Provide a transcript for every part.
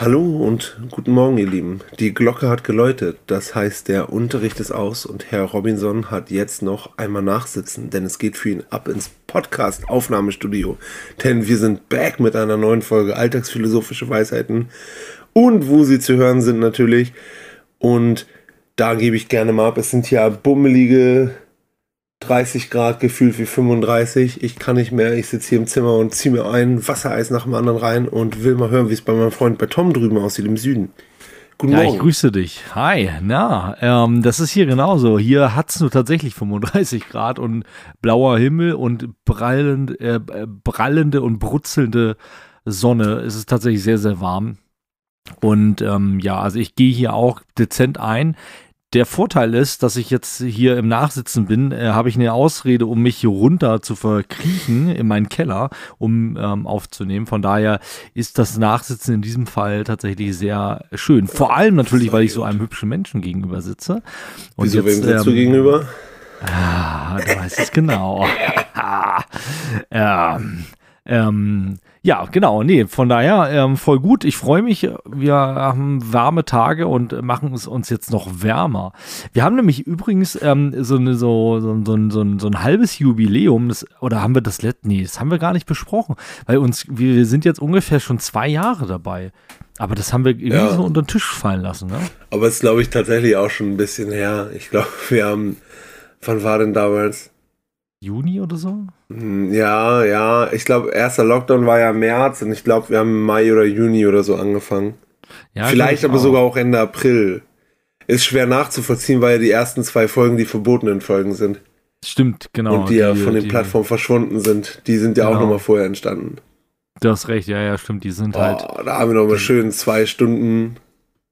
Hallo und guten Morgen, ihr Lieben. Die Glocke hat geläutet, das heißt, der Unterricht ist aus und Herr Robinson hat jetzt noch einmal nachsitzen, denn es geht für ihn ab ins Podcast-Aufnahmestudio. Denn wir sind back mit einer neuen Folge Alltagsphilosophische Weisheiten und wo sie zu hören sind natürlich. Und da gebe ich gerne mal ab. Es sind ja bummelige 30 Grad, gefühlt wie 35. Ich kann nicht mehr. Ich sitze hier im Zimmer und ziehe mir ein Wassereis nach dem anderen rein und will mal hören, wie es bei meinem Freund bei Tom drüben aussieht im Süden. Guten ja, Morgen. ich grüße dich. Hi, na, ähm, das ist hier genauso. Hier hat es nur tatsächlich 35 Grad und blauer Himmel und prallend, äh, prallende und brutzelnde Sonne. Es ist tatsächlich sehr, sehr warm. Und ähm, ja, also ich gehe hier auch dezent ein. Der Vorteil ist, dass ich jetzt hier im Nachsitzen bin, äh, habe ich eine Ausrede, um mich hier runter zu verkriechen in meinen Keller, um ähm, aufzunehmen. Von daher ist das Nachsitzen in diesem Fall tatsächlich sehr schön. Vor allem natürlich, weil ich so einem hübschen Menschen gegenüber sitze. Und Wieso, jetzt, wem sitzt ähm, du gegenüber? Ah, du weißt es genau. ähm, ähm, ja, genau. Nee, von daher ähm, voll gut. Ich freue mich. Wir haben warme Tage und machen es uns jetzt noch wärmer. Wir haben nämlich übrigens ähm, so, eine, so, so, so, so, ein, so ein halbes Jubiläum. Das, oder haben wir das letzte? Nee, das haben wir gar nicht besprochen. Weil uns, wir sind jetzt ungefähr schon zwei Jahre dabei. Aber das haben wir irgendwie ja. so unter den Tisch fallen lassen, ne? Aber es ist, glaube ich, tatsächlich auch schon ein bisschen her. Ich glaube, wir haben. Wann war denn damals? Juni oder so? Hm, ja, ja. Ich glaube, erster Lockdown war ja März und ich glaube, wir haben Mai oder Juni oder so angefangen. Ja, Vielleicht aber auch. sogar auch Ende April. Ist schwer nachzuvollziehen, weil ja die ersten zwei Folgen die verbotenen Folgen sind. Stimmt, genau. Und die, die ja von den die, Plattformen verschwunden sind. Die sind ja genau. auch nochmal vorher entstanden. Du hast recht, ja, ja, stimmt. Die sind oh, halt. Da haben wir nochmal schön zwei Stunden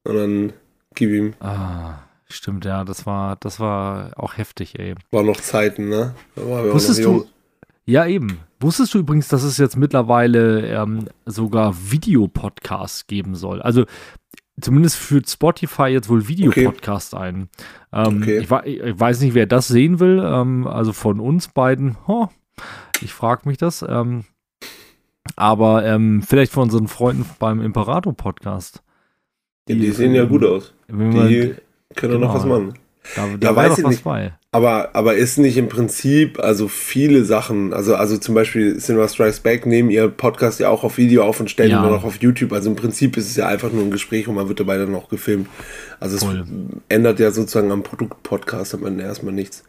und dann gib ihm. Ah. Stimmt, ja, das war, das war auch heftig, ey. War noch Zeiten, ne? Wusstest du? Ja, eben. Wusstest du übrigens, dass es jetzt mittlerweile ähm, sogar Videopodcasts geben soll? Also zumindest führt Spotify jetzt wohl Videopodcast okay. ein. Ähm, okay. ich, ich, weiß nicht, wer das sehen will. Ähm, also von uns beiden. Oh, ich frage mich das. Ähm, aber ähm, vielleicht von unseren Freunden beim Imperator-Podcast. Die, die, sehen ja gut aus. Die, können genau. noch was machen. Da, da ja, weiß ich nicht. Bei. Aber, aber ist nicht im Prinzip, also viele Sachen, also, also zum Beispiel Cinema Strikes Back nehmen ihr Podcast ja auch auf Video auf und stellen ja. nur noch auf YouTube. Also im Prinzip ist es ja einfach nur ein Gespräch und man wird dabei dann noch gefilmt. Also es Voll. ändert ja sozusagen am Produkt-Podcast am Ende erstmal nichts.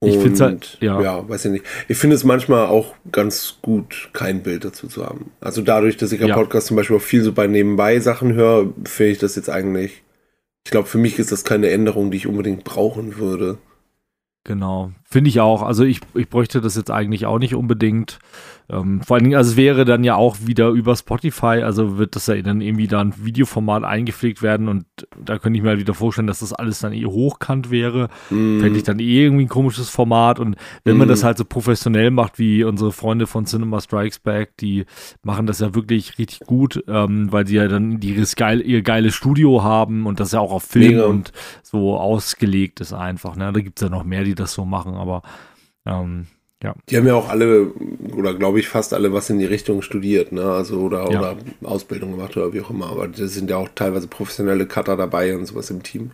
Und, ich finde halt, ja. ja, weiß ich nicht. Ich finde es manchmal auch ganz gut, kein Bild dazu zu haben. Also dadurch, dass ich ja Podcast zum Beispiel auch viel so bei nebenbei Sachen höre, finde ich das jetzt eigentlich ich glaube, für mich ist das keine Änderung, die ich unbedingt brauchen würde. Genau, finde ich auch. Also ich, ich bräuchte das jetzt eigentlich auch nicht unbedingt. Ähm, vor allen Dingen, also es wäre dann ja auch wieder über Spotify, also wird das ja dann irgendwie da ein Videoformat eingepflegt werden und da könnte ich mir halt wieder vorstellen, dass das alles dann eh hochkant wäre. Mm. Fände ich dann eh irgendwie ein komisches Format und wenn mm. man das halt so professionell macht, wie unsere Freunde von Cinema Strikes Back, die machen das ja wirklich richtig gut, ähm, weil sie ja dann ihres geil, ihr geiles Studio haben und das ja auch auf Film Mega. und so ausgelegt ist einfach. Ne? Da gibt es ja noch mehr, die das so machen, aber ähm, ja. Die haben ja auch alle, oder glaube ich fast alle, was in die Richtung studiert, ne? Also oder, ja. oder Ausbildung gemacht oder wie auch immer. Aber das sind ja auch teilweise professionelle Cutter dabei und sowas im Team.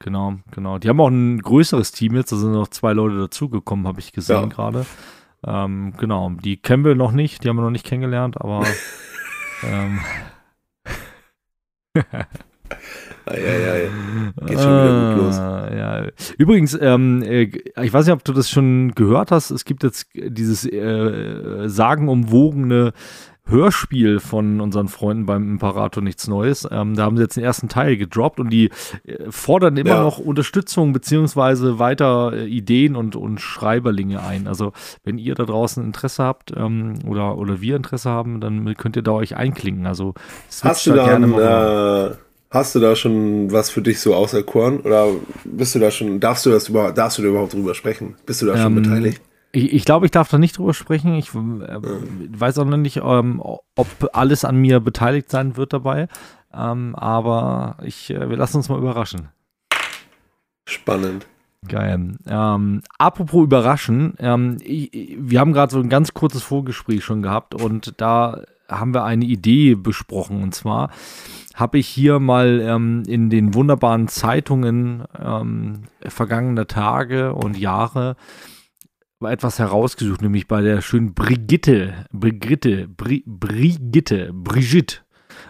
Genau, genau. Die haben auch ein größeres Team jetzt, da sind noch zwei Leute dazugekommen, habe ich gesehen ja. gerade. Ähm, genau, die kennen wir noch nicht, die haben wir noch nicht kennengelernt, aber ähm, Eieiei. Geht schon wieder gut los. Ah, ja. Übrigens, ähm, äh, ich weiß nicht, ob du das schon gehört hast. Es gibt jetzt dieses äh, sagenumwogene Hörspiel von unseren Freunden beim Imperator nichts Neues. Ähm, da haben sie jetzt den ersten Teil gedroppt und die äh, fordern immer ja. noch Unterstützung beziehungsweise weiter äh, Ideen und, und Schreiberlinge ein. Also wenn ihr da draußen Interesse habt ähm, oder, oder wir Interesse haben, dann könnt ihr da euch einklinken. Also hast du da gerne einen, äh, Hast du da schon was für dich so auserkoren? Oder bist du da schon, darfst du das überhaupt, darfst du da überhaupt drüber sprechen? Bist du da schon ähm, beteiligt? Ich, ich glaube, ich darf da nicht drüber sprechen. Ich äh, weiß auch noch nicht, ähm, ob alles an mir beteiligt sein wird dabei. Ähm, aber ich, äh, wir lassen uns mal überraschen. Spannend. Geil. Ähm, apropos überraschen, ähm, ich, wir haben gerade so ein ganz kurzes Vorgespräch schon gehabt und da haben wir eine Idee besprochen. Und zwar habe ich hier mal ähm, in den wunderbaren Zeitungen ähm, vergangener Tage und Jahre etwas herausgesucht, nämlich bei der schönen Brigitte, Brigitte, Bri, Brigitte, Brigitte,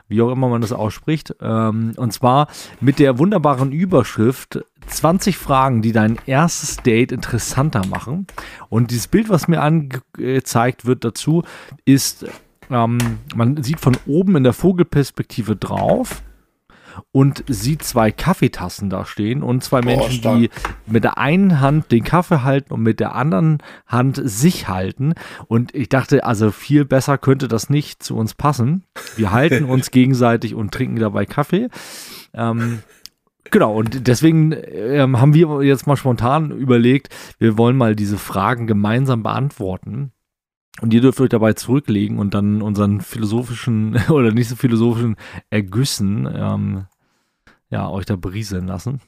wie auch immer man das ausspricht. Ähm, und zwar mit der wunderbaren Überschrift 20 Fragen, die dein erstes Date interessanter machen. Und dieses Bild, was mir angezeigt wird dazu, ist, ähm, man sieht von oben in der Vogelperspektive drauf und sieht zwei Kaffeetassen da stehen und zwei Menschen, oh, die mit der einen Hand den Kaffee halten und mit der anderen Hand sich halten. Und ich dachte, also viel besser könnte das nicht zu uns passen. Wir halten uns gegenseitig und trinken dabei Kaffee. Ähm, Genau, und deswegen ähm, haben wir jetzt mal spontan überlegt, wir wollen mal diese Fragen gemeinsam beantworten. Und ihr dürft euch dabei zurücklegen und dann unseren philosophischen oder nicht so philosophischen Ergüssen ähm, ja, euch da berieseln lassen.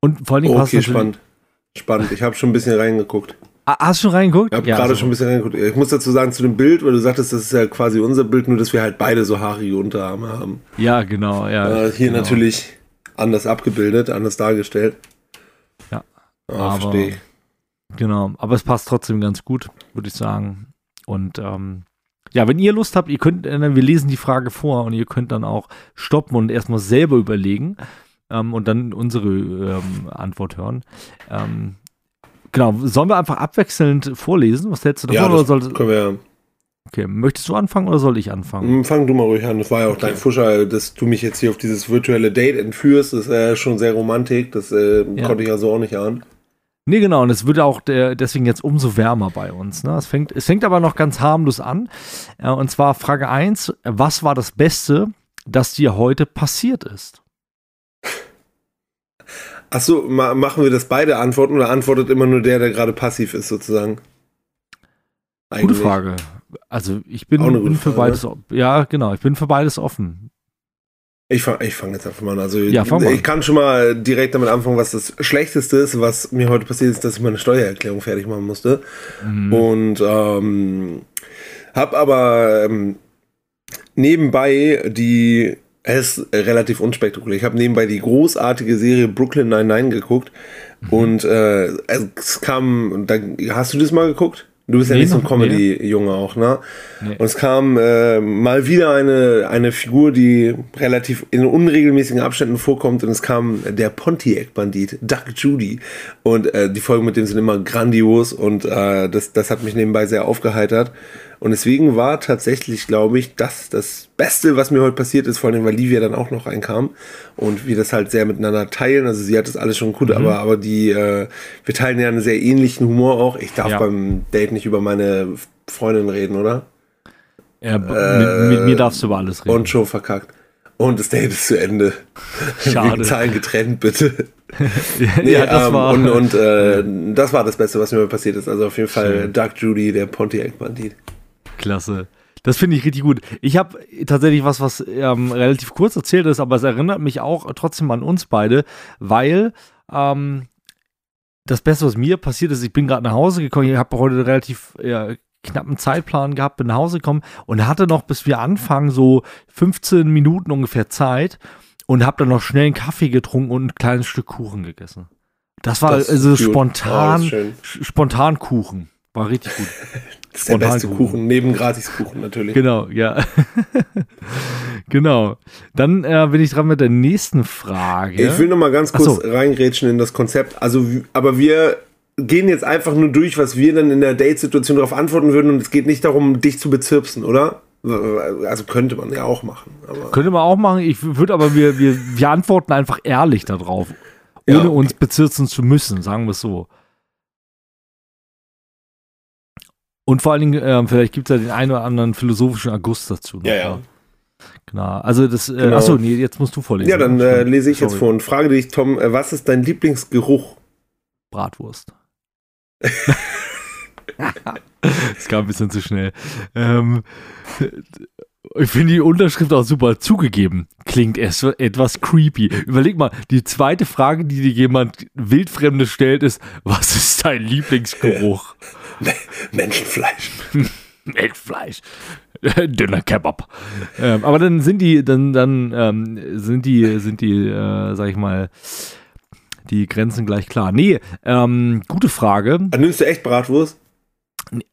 Und vor allen Dingen okay, spannend. Spannend. Ich habe schon ein bisschen reingeguckt. Ah, hast du schon reingeguckt? Ich habe ja, gerade also. schon ein bisschen reingeguckt. Ich muss dazu sagen, zu dem Bild, weil du sagtest, das ist ja quasi unser Bild, nur dass wir halt beide so haarige Unterarme haben. Ja, genau. Ja, äh, hier genau. natürlich anders abgebildet, anders dargestellt. Ja. Ah, verstehe. Genau, aber es passt trotzdem ganz gut, würde ich sagen. Und ähm, ja, wenn ihr Lust habt, ihr könnt, äh, wir lesen die Frage vor und ihr könnt dann auch stoppen und erstmal selber überlegen ähm, und dann unsere ähm, Antwort hören. Ähm, genau, sollen wir einfach abwechselnd vorlesen? Was hältst du davon? Ja, oder soll, können wir ja. Okay, möchtest du anfangen oder soll ich anfangen? Hm, fang du mal ruhig an. Das war ja auch okay. dein Fuscher, dass du mich jetzt hier auf dieses virtuelle Date entführst. Das ist ja schon sehr romantik. Das äh, ja. konnte ich ja so auch nicht ahnen. Nee, genau, und es wird auch der, deswegen jetzt umso wärmer bei uns. Ne? Es, fängt, es fängt aber noch ganz harmlos an. Äh, und zwar Frage 1: Was war das Beste, das dir heute passiert ist? Achso, ma machen wir das beide antworten oder antwortet immer nur der, der gerade passiv ist, sozusagen? Eigentlich. Gute Frage. Also ich bin, bin für beides, ne? ja genau, ich bin für beides offen. Ich fange ich fang jetzt einfach mal an. Also ja, fang mal. ich kann schon mal direkt damit anfangen, was das Schlechteste ist, was mir heute passiert ist, dass ich meine Steuererklärung fertig machen musste. Mhm. Und ähm, habe aber ähm, nebenbei die, es ist relativ unspektakulär, ich habe nebenbei die großartige Serie Brooklyn 99 geguckt. Mhm. Und äh, es kam, da, hast du das mal geguckt? Du bist nee, ja nicht so ein Comedy-Junge auch, ne? Nee. Und es kam äh, mal wieder eine, eine Figur, die relativ in unregelmäßigen Abständen vorkommt und es kam der Pontiac-Bandit, Duck Judy. Und äh, die Folgen mit dem sind immer grandios und äh, das, das hat mich nebenbei sehr aufgeheitert. Und deswegen war tatsächlich, glaube ich, das das Beste, was mir heute passiert ist, vor allem weil Livia dann auch noch reinkam und wir das halt sehr miteinander teilen. Also sie hat das alles schon gut, mhm. aber, aber die, äh, wir teilen ja einen sehr ähnlichen Humor auch. Ich darf ja. beim Date nicht über meine Freundin reden, oder? Ja, äh, mit, mit, mir darfst du über alles reden. Und schon verkackt. Und das Date ist zu Ende. Schade. Wegen Zahlen getrennt, bitte. nee, ja, das ähm, war. Und, und äh, das war das Beste, was mir passiert ist. Also auf jeden Fall Schön. Doug Judy, der Pontiac-Bandit. Klasse. Das finde ich richtig gut. Ich habe tatsächlich was, was ähm, relativ kurz erzählt ist, aber es erinnert mich auch trotzdem an uns beide, weil ähm, das Beste, was mir passiert ist, ich bin gerade nach Hause gekommen, ich habe heute relativ ja, knappen Zeitplan gehabt, bin nach Hause gekommen und hatte noch, bis wir anfangen, so 15 Minuten ungefähr Zeit und habe dann noch schnell einen Kaffee getrunken und ein kleines Stück Kuchen gegessen. Das war das also spontan, oh, spontan Kuchen. War richtig gut. Das ist der beste Kuchen, neben Gratiskuchen natürlich. Genau, ja. genau. Dann äh, bin ich dran mit der nächsten Frage. Ich will noch mal ganz kurz so. reingrätschen in das Konzept. Also, aber wir gehen jetzt einfach nur durch, was wir dann in der Date-Situation darauf antworten würden und es geht nicht darum, dich zu bezirpsen, oder? Also könnte man ja auch machen. könnte man auch machen. Ich würde aber, wir, wir, wir antworten einfach ehrlich darauf, ohne ja, uns bezirzen zu müssen, sagen wir es so. Und vor allen Dingen, äh, vielleicht gibt es ja den einen oder anderen philosophischen August dazu. Noch, ja, ja. Genau. Also das, äh, genau. achso, nee, jetzt musst du vorlesen. Ja, dann äh, lese ich Sorry. jetzt vor und frage dich, Tom, äh, was ist dein Lieblingsgeruch? Bratwurst. das kam ein bisschen zu schnell. Ähm, Ich finde die Unterschrift auch super zugegeben. Klingt erst etwas creepy. Überleg mal, die zweite Frage, die dir jemand Wildfremdes stellt, ist, was ist dein Lieblingsgeruch? Menschenfleisch. Menschenfleisch. Dünner Kebab. Ähm, aber dann sind die, dann, dann ähm, sind die, sind die, äh, sag ich mal, die Grenzen gleich klar. Nee, ähm, gute Frage. Nimmst du echt Bratwurst?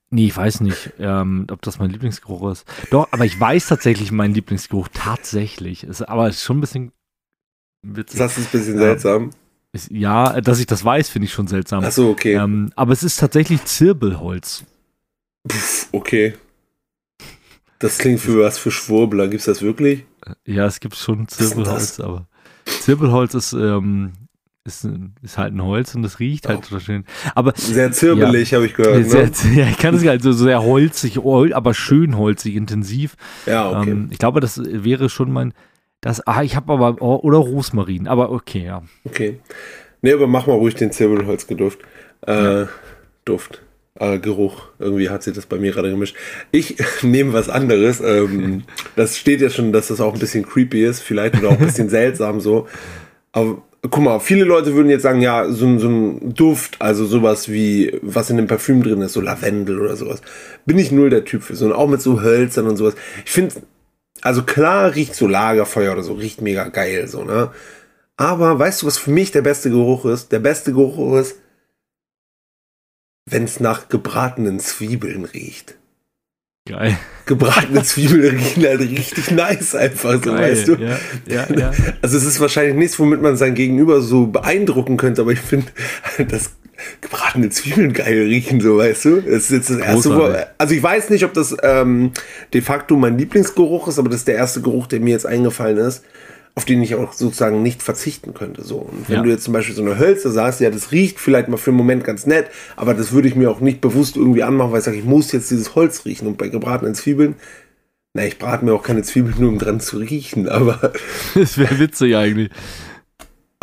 Nee, ich weiß nicht, ähm, ob das mein Lieblingsgeruch ist. Doch, aber ich weiß tatsächlich meinen Lieblingsgeruch. Tatsächlich. Ist, aber ist schon ein bisschen witzig. Das ist ein bisschen seltsam. Ja, dass ich das weiß, finde ich schon seltsam. Ach so, okay. Ähm, aber es ist tatsächlich Zirbelholz. Pff, okay. Das klingt für was für Schwurbler. Gibt es das wirklich? Ja, es gibt schon Zirbelholz, aber Zirbelholz ist ähm, ist, ist halt ein Holz und es riecht halt oh. schön. Aber sehr zirbelig, ja, habe ich gehört. Sehr, ne? Ja, ich kann es halt so sehr holzig, aber schön holzig, intensiv. Ja, okay. Ähm, ich glaube, das wäre schon mein. Das, ah, ich habe aber oh, oder Rosmarin, aber okay, ja. Okay. Nee, aber mach mal ruhig den Zirbelholzgeduft. Äh, ja. Duft. Äh, Geruch. Irgendwie hat sich das bei mir gerade gemischt. Ich nehme was anderes. Ähm, das steht ja schon, dass das auch ein bisschen creepy ist, vielleicht oder auch ein bisschen seltsam so. Aber guck mal, viele Leute würden jetzt sagen, ja, so, so ein Duft, also sowas wie, was in dem Parfüm drin ist, so Lavendel oder sowas. Bin ich null der Typ für, so, und auch mit so Hölzern und sowas. Ich finde, also klar riecht so Lagerfeuer oder so, riecht mega geil, so, ne? Aber weißt du, was für mich der beste Geruch ist? Der beste Geruch ist, wenn es nach gebratenen Zwiebeln riecht. Geil. Gebratene Zwiebeln riechen halt richtig nice einfach, so Geil, weißt du. Ja, ja, ja. Also es ist wahrscheinlich nichts, womit man sein Gegenüber so beeindrucken könnte, aber ich finde, dass gebratene Zwiebeln geil riechen, so weißt du. Das ist jetzt das erste Großartig. Also ich weiß nicht, ob das ähm, de facto mein Lieblingsgeruch ist, aber das ist der erste Geruch, der mir jetzt eingefallen ist auf den ich auch sozusagen nicht verzichten könnte. So. Und wenn ja. du jetzt zum Beispiel so eine Hölzer sagst, ja, das riecht vielleicht mal für einen Moment ganz nett, aber das würde ich mir auch nicht bewusst irgendwie anmachen, weil ich sage, ich muss jetzt dieses Holz riechen. Und bei gebratenen Zwiebeln, na, ich brate mir auch keine Zwiebeln nur, um dran zu riechen, aber. Das wäre witzig eigentlich.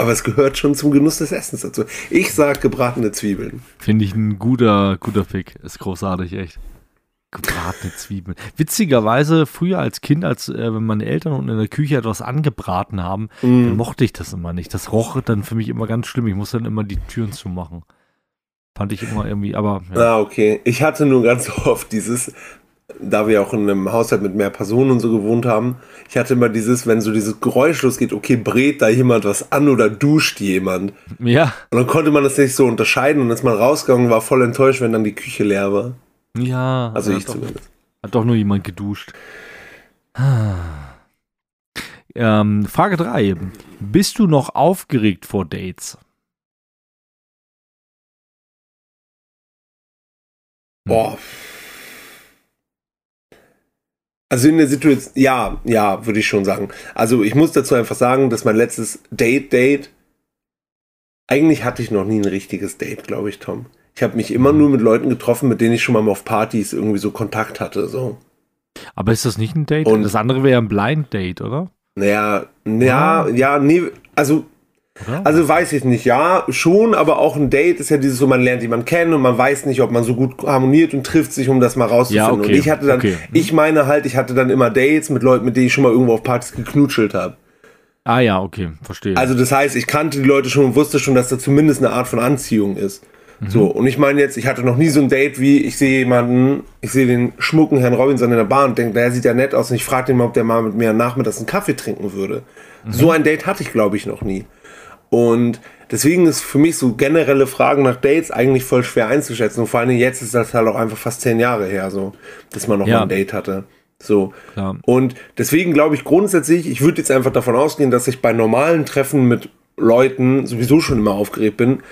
Aber es gehört schon zum Genuss des Essens dazu. Ich sag gebratene Zwiebeln. Finde ich ein guter, guter Pick. Ist großartig, echt. Gebratene Zwiebeln. Witzigerweise, früher als Kind, als äh, wenn meine Eltern unten in der Küche etwas angebraten haben, mm. dann mochte ich das immer nicht. Das roch dann für mich immer ganz schlimm. Ich musste dann immer die Türen zumachen. Fand ich immer irgendwie, aber. Ja. Ah, okay. Ich hatte nur ganz oft dieses, da wir auch in einem Haushalt mit mehr Personen und so gewohnt haben, ich hatte immer dieses, wenn so dieses Geräusch losgeht, okay, brät da jemand was an oder duscht jemand. Ja. Und dann konnte man das nicht so unterscheiden und als man rausgegangen war, voll enttäuscht, wenn dann die Küche leer war. Ja. Also ich doch, zumindest. Hat doch nur jemand geduscht. Ähm, Frage 3. Bist du noch aufgeregt vor Dates? Boah. Also in der Situation, ja, ja, würde ich schon sagen. Also ich muss dazu einfach sagen, dass mein letztes Date-Date, eigentlich hatte ich noch nie ein richtiges Date, glaube ich, Tom. Ich habe mich immer nur mit Leuten getroffen, mit denen ich schon mal auf Partys irgendwie so Kontakt hatte. So. Aber ist das nicht ein Date? Und das andere wäre ein Blind Date, oder? Naja, ja, ja, nee, also oder? Also weiß ich nicht, ja, schon, aber auch ein Date ist ja dieses so, man lernt jemanden kennen und man weiß nicht, ob man so gut harmoniert und trifft sich, um das mal rauszufinden. Ja, okay. Und ich hatte dann, okay. ich meine halt, ich hatte dann immer Dates mit Leuten, mit denen ich schon mal irgendwo auf Partys geknutschelt habe. Ah ja, okay, verstehe. Also das heißt, ich kannte die Leute schon und wusste schon, dass da zumindest eine Art von Anziehung ist. So, und ich meine jetzt, ich hatte noch nie so ein Date wie, ich sehe jemanden, ich sehe den schmucken Herrn Robinson in der Bahn und denke, der sieht ja nett aus und ich frage den mal, ob der mal mit mir nachmittags einen Kaffee trinken würde. Mhm. So ein Date hatte ich, glaube ich, noch nie. Und deswegen ist für mich so generelle Fragen nach Dates eigentlich voll schwer einzuschätzen. Und vor allem jetzt ist das halt auch einfach fast zehn Jahre her, so, dass man noch ja. mal ein Date hatte. So. Klar. Und deswegen glaube ich grundsätzlich, ich würde jetzt einfach davon ausgehen, dass ich bei normalen Treffen mit Leuten sowieso schon immer aufgeregt bin,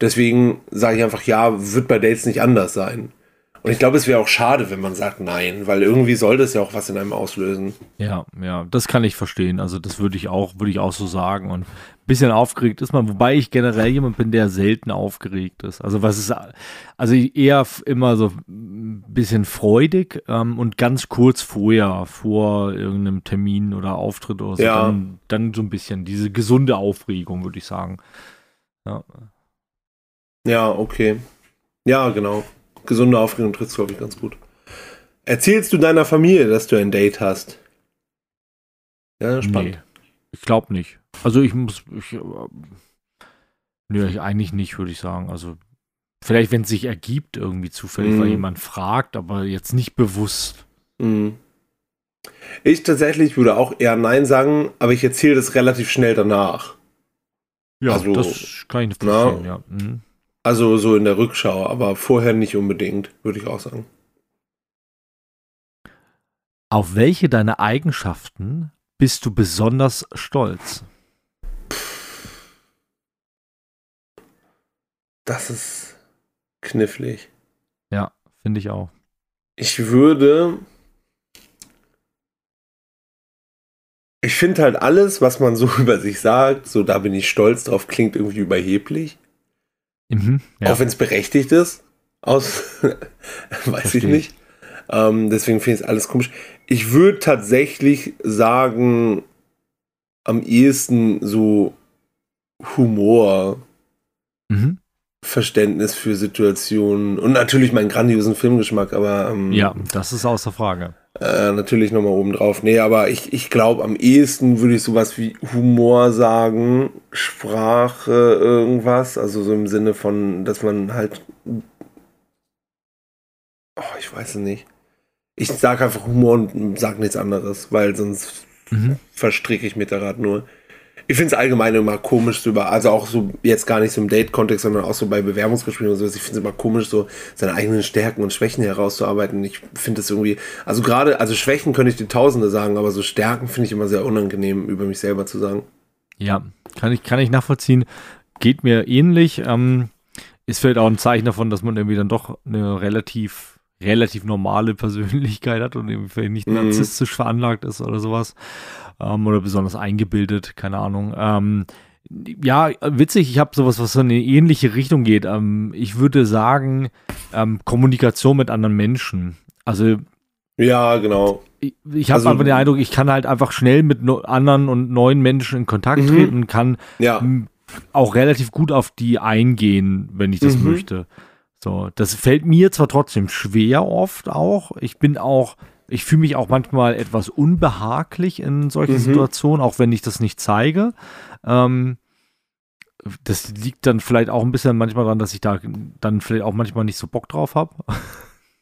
Deswegen sage ich einfach, ja, wird bei Dates nicht anders sein. Und ich glaube, es wäre auch schade, wenn man sagt nein, weil irgendwie soll das ja auch was in einem auslösen. Ja, ja, das kann ich verstehen. Also das würde ich auch, würde ich auch so sagen. Und bisschen aufgeregt ist man, wobei ich generell jemand bin, der selten aufgeregt ist. Also was ist, also eher immer so ein bisschen freudig ähm, und ganz kurz vorher, vor irgendeinem Termin oder Auftritt oder so, ja. dann, dann so ein bisschen diese gesunde Aufregung, würde ich sagen. Ja. Ja, okay. Ja, genau. Gesunde Aufregung trifft glaube ich, ganz gut. Erzählst du deiner Familie, dass du ein Date hast? Ja, spannend. Nee, ich glaube nicht. Also ich muss, ich, äh, nö, eigentlich nicht, würde ich sagen. Also vielleicht, wenn es sich ergibt, irgendwie zufällig, mhm. weil jemand fragt, aber jetzt nicht bewusst. Mhm. Ich tatsächlich würde auch eher Nein sagen, aber ich erzähle das relativ schnell danach. Ja, also, das kann ich nicht verstehen, ja. Mhm. Also so in der Rückschau, aber vorher nicht unbedingt, würde ich auch sagen. Auf welche deiner Eigenschaften bist du besonders stolz? Das ist knifflig. Ja, finde ich auch. Ich würde. Ich finde halt alles, was man so über sich sagt, so da bin ich stolz drauf, klingt irgendwie überheblich. Mhm, ja. Auch wenn es berechtigt ist. Aus, weiß Verstehe. ich nicht. Ähm, deswegen finde ich es alles komisch. Ich würde tatsächlich sagen, am ehesten so Humor, mhm. Verständnis für Situationen und natürlich meinen grandiosen Filmgeschmack, aber. Ähm, ja, das ist außer Frage. Äh, natürlich nochmal oben drauf. Nee, aber ich, ich glaube, am ehesten würde ich sowas wie Humor sagen, Sprache, irgendwas. Also so im Sinne von, dass man halt. Oh, ich weiß es nicht. Ich sage einfach Humor und sage nichts anderes, weil sonst mhm. verstricke ich mich da gerade nur. Ich finde es allgemein immer komisch, so über, also auch so jetzt gar nicht so im Date-Kontext, sondern auch so bei Bewerbungsgesprächen und so. Ich finde es immer komisch, so seine eigenen Stärken und Schwächen herauszuarbeiten. Ich finde es irgendwie, also gerade, also Schwächen könnte ich die Tausende sagen, aber so Stärken finde ich immer sehr unangenehm, über mich selber zu sagen. Ja, kann ich, kann ich nachvollziehen. Geht mir ähnlich. Ähm, ist vielleicht auch ein Zeichen davon, dass man irgendwie dann doch eine relativ relativ normale Persönlichkeit hat und irgendwie vielleicht nicht mhm. narzisstisch veranlagt ist oder sowas. Ähm, oder besonders eingebildet, keine Ahnung. Ähm, ja, witzig, ich habe sowas, was in eine ähnliche Richtung geht. Ähm, ich würde sagen, ähm, Kommunikation mit anderen Menschen. Also. Ja, genau. Ich, ich habe also, einfach den Eindruck, ich kann halt einfach schnell mit no anderen und neuen Menschen in Kontakt mhm. treten, kann ja. auch relativ gut auf die eingehen, wenn ich das mhm. möchte. So, das fällt mir zwar trotzdem schwer oft auch. Ich bin auch, ich fühle mich auch manchmal etwas unbehaglich in solchen mhm. Situationen, auch wenn ich das nicht zeige. Ähm, das liegt dann vielleicht auch ein bisschen manchmal daran, dass ich da dann vielleicht auch manchmal nicht so Bock drauf habe.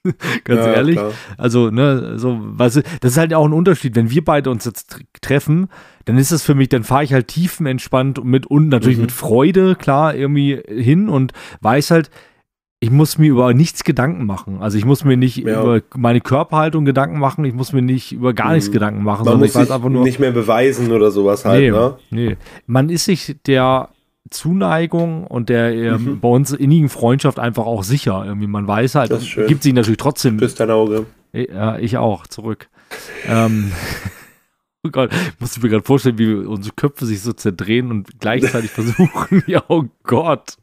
Ganz ja, ehrlich. Klar. Also, ne, so, weißt du, das ist halt auch ein Unterschied. Wenn wir beide uns jetzt treffen, dann ist das für mich, dann fahre ich halt tiefenentspannt mit und natürlich mhm. mit Freude, klar, irgendwie hin und weiß halt, ich muss mir über nichts Gedanken machen. Also ich muss mir nicht ja. über meine Körperhaltung Gedanken machen, ich muss mir nicht über gar nichts mhm. Gedanken machen. Man muss sich einfach nur nicht mehr beweisen oder sowas halt. Nee, ne? nee. Man ist sich der Zuneigung und der ähm, mhm. bei uns innigen Freundschaft einfach auch sicher. Irgendwie man weiß halt, gibt sich natürlich trotzdem. Küsst dein Auge. Ja, ich auch, zurück. ähm, oh Gott, ich muss mir gerade vorstellen, wie unsere Köpfe sich so zerdrehen und gleichzeitig versuchen, ja, oh Gott.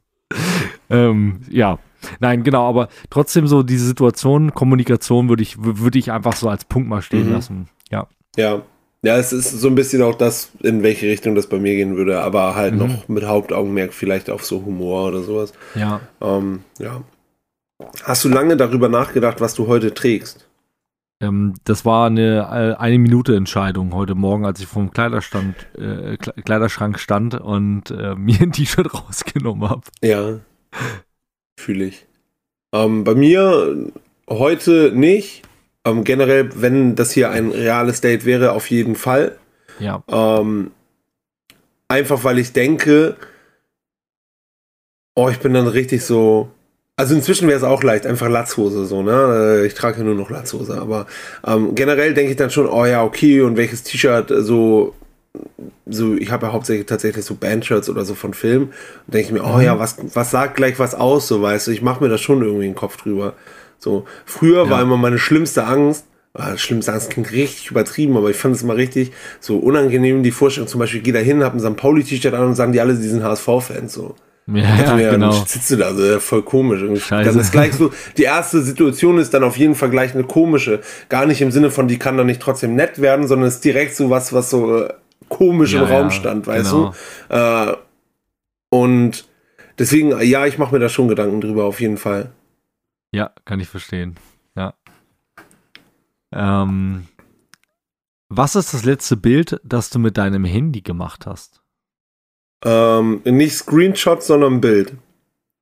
ähm, ja, Nein, genau, aber trotzdem so diese Situation, Kommunikation würde ich, würde ich einfach so als Punkt mal stehen mhm. lassen. Ja. Ja. Ja, es ist so ein bisschen auch das, in welche Richtung das bei mir gehen würde, aber halt mhm. noch mit Hauptaugenmerk vielleicht auf so Humor oder sowas. Ja. Ähm, ja. Hast du lange darüber nachgedacht, was du heute trägst? Ähm, das war eine äh, eine Minute Entscheidung heute Morgen, als ich vom Kleiderstand, äh, Kleiderschrank stand und äh, mir ein T-Shirt rausgenommen habe. Ja. Fühle ich. Ähm, bei mir heute nicht. Ähm, generell, wenn das hier ein reales Date wäre, auf jeden Fall. Ja. Ähm, einfach weil ich denke, oh, ich bin dann richtig so. Also inzwischen wäre es auch leicht, einfach Latzhose so, ne? Ich trage ja nur noch Latzhose, aber ähm, generell denke ich dann schon, oh ja, okay, und welches T-Shirt so so, ich habe ja hauptsächlich tatsächlich so Bandshirts oder so von Filmen und denke ich mir, oh ja, mhm. was, was sagt gleich was aus, so weißt du, ich mache mir da schon irgendwie den Kopf drüber. So, früher ja. war immer meine schlimmste Angst, ah, schlimmste Angst klingt richtig übertrieben, aber ich fand es immer richtig so unangenehm, die Vorstellung, zum Beispiel, ich gehe da hin, habe ein St. Pauli-T-Shirt an und sagen die alle, die sind HSV-Fans, so. Ja, ja genau. Dann sitzt du da, also voll komisch. Scheiße. Dann ist gleich so, die erste Situation ist dann auf jeden Fall gleich eine komische. Gar nicht im Sinne von, die kann dann nicht trotzdem nett werden, sondern ist direkt so was, was so äh, komisch ja, im Raum stand, weißt genau. du? Äh, und deswegen, ja, ich mache mir da schon Gedanken drüber, auf jeden Fall. Ja, kann ich verstehen. Ja. Ähm, Was ist das letzte Bild, das du mit deinem Handy gemacht hast? Ähm, nicht Screenshot, sondern Bild.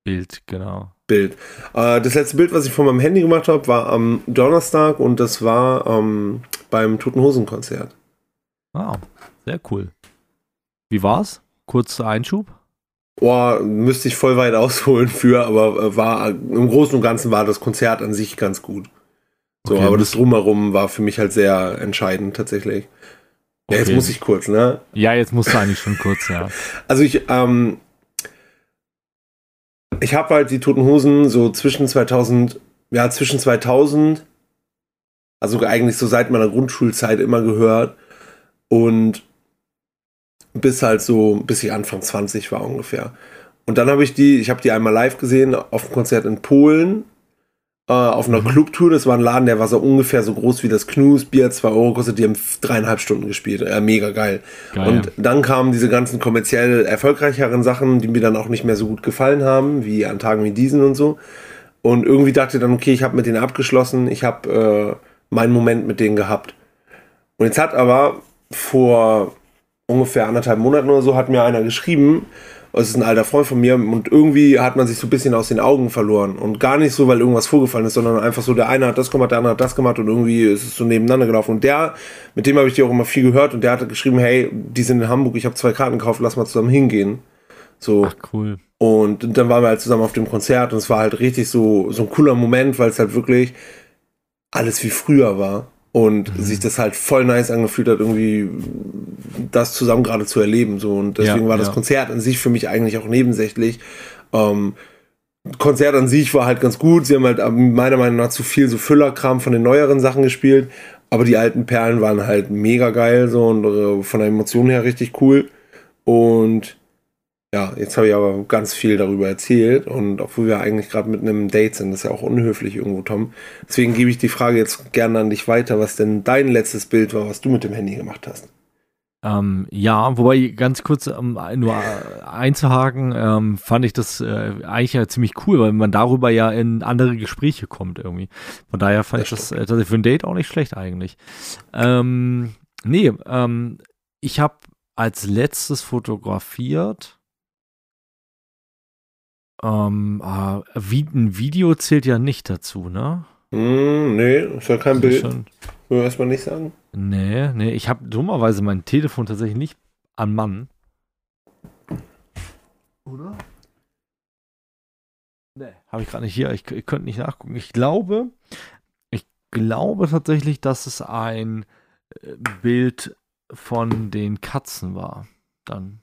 Bild, genau. Bild. Äh, das letzte Bild, was ich von meinem Handy gemacht habe, war am Donnerstag und das war ähm, beim Toten Hosen Konzert. Ah, sehr cool. Wie war's? Kurzer Einschub? Boah, müsste ich voll weit ausholen für, aber äh, war im Großen und Ganzen war das Konzert an sich ganz gut. So, Okay, aber das drumherum war für mich halt sehr entscheidend tatsächlich. Ja, jetzt muss ich kurz, ne? Ja, jetzt musst du eigentlich schon kurz, ja. Also ich, ähm, ich habe halt die Toten Hosen so zwischen 2000, ja, zwischen 2000, also eigentlich so seit meiner Grundschulzeit immer gehört und bis halt so, bis ich Anfang 20 war ungefähr. Und dann habe ich die, ich habe die einmal live gesehen auf einem Konzert in Polen, äh, auf einer Mhm. Clubtour. Das war ein Laden, der war so ungefähr so groß wie das Knus, Bier, 2 Euro kostet, die haben dreieinhalb Stunden gespielt. Äh, mega geil. Geil. Und dann kamen diese ganzen kommerziell erfolgreicheren Sachen, die mir dann auch nicht mehr so gut gefallen haben, wie an Tagen wie diesen und so. Und irgendwie dachte ich dann, okay, ich habe mit denen abgeschlossen, ich habe äh, meinen Moment mit denen gehabt. Und jetzt hat aber vor ungefähr anderthalb Monaten oder so hat mir einer geschrieben, es ist ein alter Freund von mir und irgendwie hat man sich so ein bisschen aus den Augen verloren und gar nicht so, weil irgendwas vorgefallen ist, sondern einfach so, der eine hat das gemacht, der andere hat das gemacht und irgendwie ist es so nebeneinander gelaufen und der, mit dem habe ich die auch immer viel gehört und der hatte geschrieben, hey, die sind in Hamburg, ich habe zwei Karten gekauft, lass mal zusammen hingehen. So. Ach, cool. Und dann waren wir halt zusammen auf dem Konzert und es war halt richtig so, so ein cooler Moment, weil es halt wirklich alles wie früher war. Und Mhm. sich das halt voll nice angefühlt hat, irgendwie das zusammen gerade zu erleben. So. Und deswegen Ja, war das ja. Konzert an sich für mich eigentlich auch nebensächlich. Ähm, Konzert an sich war halt ganz gut. Sie haben halt ähm, meiner Meinung nach zu viel so Füllerkram von den neueren Sachen gespielt. Aber die alten Perlen waren halt mega geil so und äh, von der Emotion her richtig cool. Und ja, jetzt habe ich aber ganz viel darüber erzählt und obwohl wir eigentlich gerade mit einem Date sind, das ist ja auch unhöflich irgendwo, Tom. Deswegen gebe ich die Frage jetzt gerne an dich weiter, was denn dein letztes Bild war, was du mit dem Handy gemacht hast. Ähm, ja, wobei ganz kurz ähm, nur einzuhaken, ähm, fand ich das äh, eigentlich ja ziemlich cool, weil man darüber ja in andere Gespräche kommt irgendwie. Von daher fand Das ich das äh, tatsächlich für ein Date auch nicht schlecht eigentlich. Ähm, nee, ähm, ich habe als letztes fotografiert. Ähm, äh, wie, ein Video zählt ja nicht dazu, ne? Hm, nee, ist ja kein ist Bild. schon- Will erstmal nicht sagen. Nee, nee, ich habe dummerweise mein Telefon tatsächlich nicht an Mann. Oder? Nee, habe ich gerade nicht hier. Ich, ich könnte nicht nachgucken. Ich glaube, ich glaube tatsächlich, dass es ein äh, Bild von den Katzen war. Dann,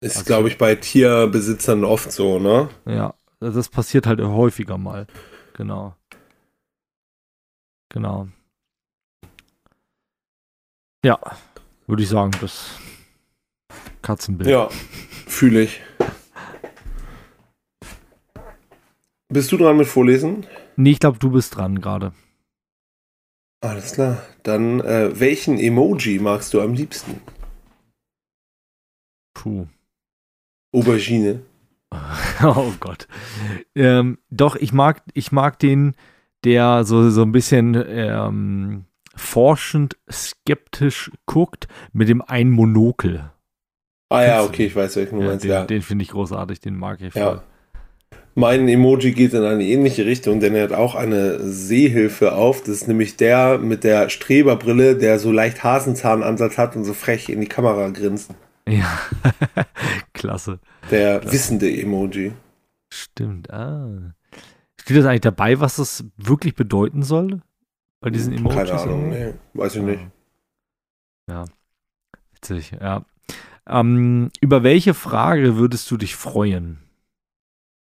Ist, Also- glaube ich, bei Tierbesitzern oft so, ne? ja, das passiert halt häufiger mal. Genau. Genau. Ja, würde ich sagen, das Katzenbild. Ja, fühle ich. Bist du dran mit Vorlesen? Nee, ich glaube, du bist dran gerade. Alles klar. Dann, äh, welchen Emoji magst du am liebsten? Puh. Aubergine. Oh Gott. Ähm, doch, ich mag, ich mag den, der so, so ein bisschen ähm, forschend, skeptisch guckt mit dem einen Monokel. Ah ja, okay, ich weiß, welchen du Ja, meinst, den ja. den finde ich großartig, den mag ich voll. Ja. Mein Emoji geht in eine ähnliche Richtung, denn er hat auch eine Sehhilfe auf. Das ist nämlich der mit der Streberbrille, der so leicht Hasenzahnensatz hat und so frech in die Kamera grinst. Ja. Klasse. Der wissende Emoji. Stimmt. Ah. Steht das eigentlich dabei, was das wirklich bedeuten soll? Bei diesen Emojis? Keine Ahnung, nee, weiß ich nicht. Ja. Witzig, ja. Ähm, über welche Frage würdest du dich freuen?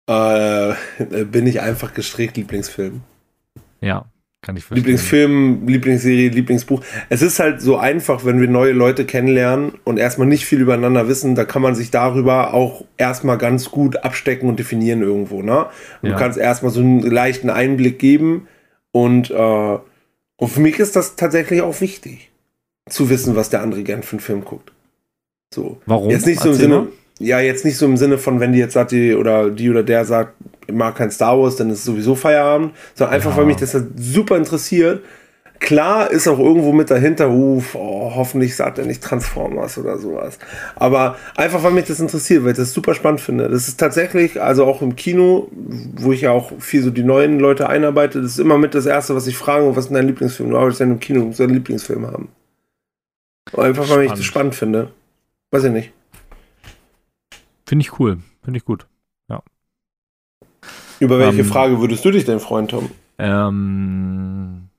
Äh, bin ich einfach gestrickt, Lieblingsfilm. Ja, kann ich verstehen. Lieblingsfilm, Lieblingsserie, Lieblingsbuch. Es ist halt so einfach, wenn wir neue Leute kennenlernen und erstmal nicht viel übereinander wissen, da kann man sich darüber auch erstmal ganz gut abstecken und definieren irgendwo, ne? Und Ja. du kannst erstmal so einen leichten Einblick geben und, äh, und für mich ist das tatsächlich auch wichtig, zu wissen, was der andere gern für einen Film guckt. So. Warum? Jetzt nicht so im Erzähl Sinne, mal. ja, jetzt nicht so im Sinne von, wenn die jetzt sagt, die oder die oder der sagt, mag kein Star Wars, dann ist es sowieso Feierabend, sondern einfach, Ja. weil mich das halt super interessiert, klar ist auch irgendwo mit dahinter, uff, oh, hoffentlich sagt er nicht Transformers oder sowas. Aber einfach, weil mich das interessiert, weil ich das super spannend finde. Das ist tatsächlich, also auch im Kino, wo ich ja auch viel so die neuen Leute einarbeite, das ist immer mit das Erste, was ich frage, was ist dein Lieblingsfilm? Du arbeitest ja im Kino, du musst einen Lieblingsfilm haben. Einfach, weil ich das spannend finde. Weiß ich nicht. Finde ich cool. Finde ich gut. Über welche ähm, Frage würdest du dich denn freuen, Tom? Ähm,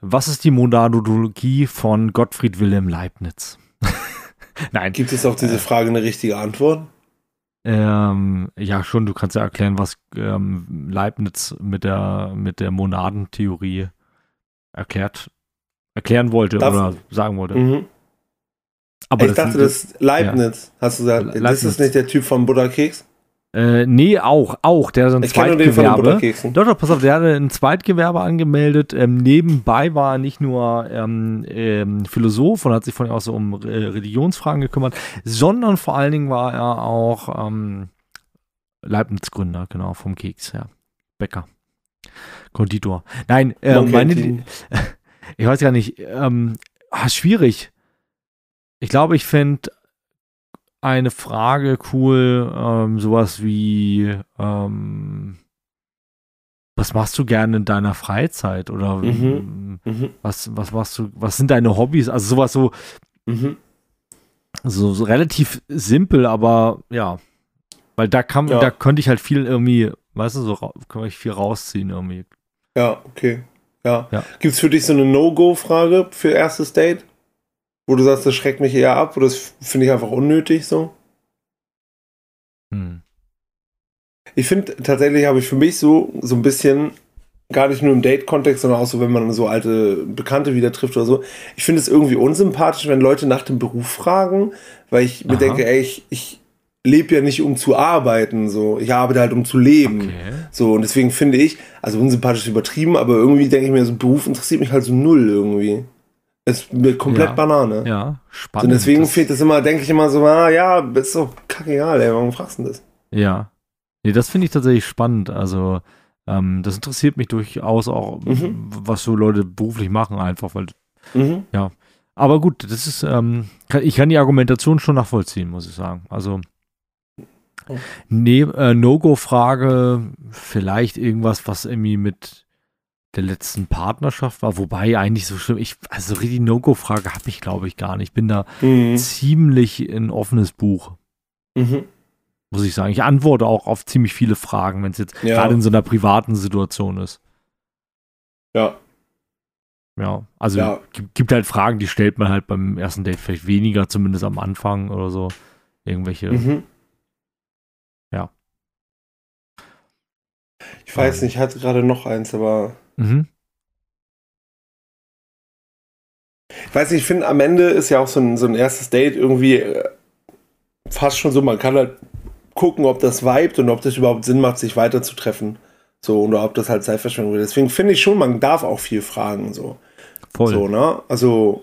was ist die Monadologie von Gottfried Wilhelm Leibniz? Nein. Gibt es auf diese Frage eine richtige Antwort? Ähm, ja, schon. Du kannst ja erklären, was ähm, Leibniz mit der, mit der Monadentheorie erklärt, erklären wollte Darf, oder sagen wollte. Mhm. Aber ich das dachte, das ist Leibniz, ja. hast du gesagt. Leibniz. Das ist nicht der Typ vom Buddha Keks? Äh, nee, auch, auch. Der hat ein ich Zweitgewerbe. Doch, doch, pass auf, der hat ein Zweitgewerbe angemeldet. Ähm, nebenbei war er nicht nur ähm, ähm, Philosoph und hat sich von auch so um äh, Religionsfragen gekümmert, sondern vor allen Dingen war er auch ähm, Leibniz-Gründer, genau, vom Keks, ja. Bäcker. Konditor. Nein, äh, meine, ich weiß gar nicht, ähm, ah, schwierig. Ich glaube, ich fände eine Frage cool, ähm, sowas wie, ähm, was machst du gerne in deiner Freizeit? Oder mhm. Mhm. was, was machst du, was sind deine Hobbys? Also sowas so, mhm. so, so, relativ simpel, aber ja. Weil da kann, ja. da könnte ich halt viel irgendwie, weißt du, so kann ich viel rausziehen irgendwie. Ja, okay. Ja. ja. Gibt es für dich so eine No-Go-Frage für erstes Date? Wo du sagst, das schreckt mich eher ab oder das finde ich einfach unnötig so? Hm. Ich finde, tatsächlich habe ich für mich so, so ein bisschen, gar nicht nur im Date-Kontext, sondern auch so, wenn man so alte Bekannte wieder trifft oder so. Ich finde es irgendwie unsympathisch, wenn Leute nach dem Beruf fragen, weil ich mir denke, ey, ich, ich lebe ja nicht, um zu arbeiten, so. Ich arbeite halt, um zu leben. Okay. So, und deswegen finde ich, also unsympathisch übertrieben, aber irgendwie denke ich mir, so Beruf interessiert mich halt so null irgendwie. Ist mir komplett ja, Banane. Ja, spannend. Und deswegen fehlt es immer, denke ich immer so, ah ja, ist so kackegal, ey, warum fragst du das? Ja. Nee, das finde ich tatsächlich spannend. Also, ähm, das interessiert mich durchaus auch, mhm. was so Leute beruflich machen, einfach, weil, mhm. ja. Aber gut, das ist, ähm, ich kann die Argumentation schon nachvollziehen, muss ich sagen. Also, nee, äh, No-Go-Frage, vielleicht irgendwas, was irgendwie mit der letzten Partnerschaft war, wobei eigentlich so schlimm, ich, also richtig No-Go-Frage habe ich glaube ich gar nicht. Ich bin da mhm. ziemlich ein offenes Buch. Mhm. Muss ich sagen. Ich antworte auch auf ziemlich viele Fragen, wenn es jetzt ja. gerade in so einer privaten Situation ist. Ja. Ja, also ja. Gibt, gibt halt Fragen, die stellt man halt beim ersten Date vielleicht weniger, zumindest am Anfang oder so. Irgendwelche. Mhm. Ja. Ich weiß nicht, ich hatte gerade noch eins, aber Mhm. Ich weiß nicht, ich finde, am Ende ist ja auch so ein, so ein erstes Date irgendwie äh, fast schon so, man kann halt gucken, ob das vibet und ob das überhaupt Sinn macht, sich weiter zu treffen. So, oder ob das halt Zeitverschwendung wird. Deswegen finde ich schon, man darf auch viel fragen, so. Voll. So, ne? Also,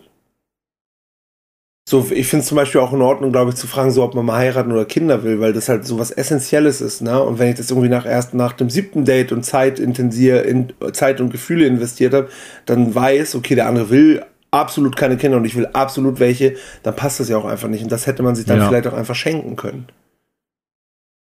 so, ich finde es zum Beispiel auch in Ordnung, glaube ich, zu fragen, so ob man mal heiraten oder Kinder will, weil das halt so was Essentielles ist, ne? Und wenn ich das irgendwie nach erst nach dem siebten Date und Zeit intensier, in, Zeit und Gefühle investiert habe, dann weiß, okay, der andere will absolut keine Kinder und ich will absolut welche, dann passt das ja auch einfach nicht. Und das hätte man sich dann ja. vielleicht auch einfach schenken können.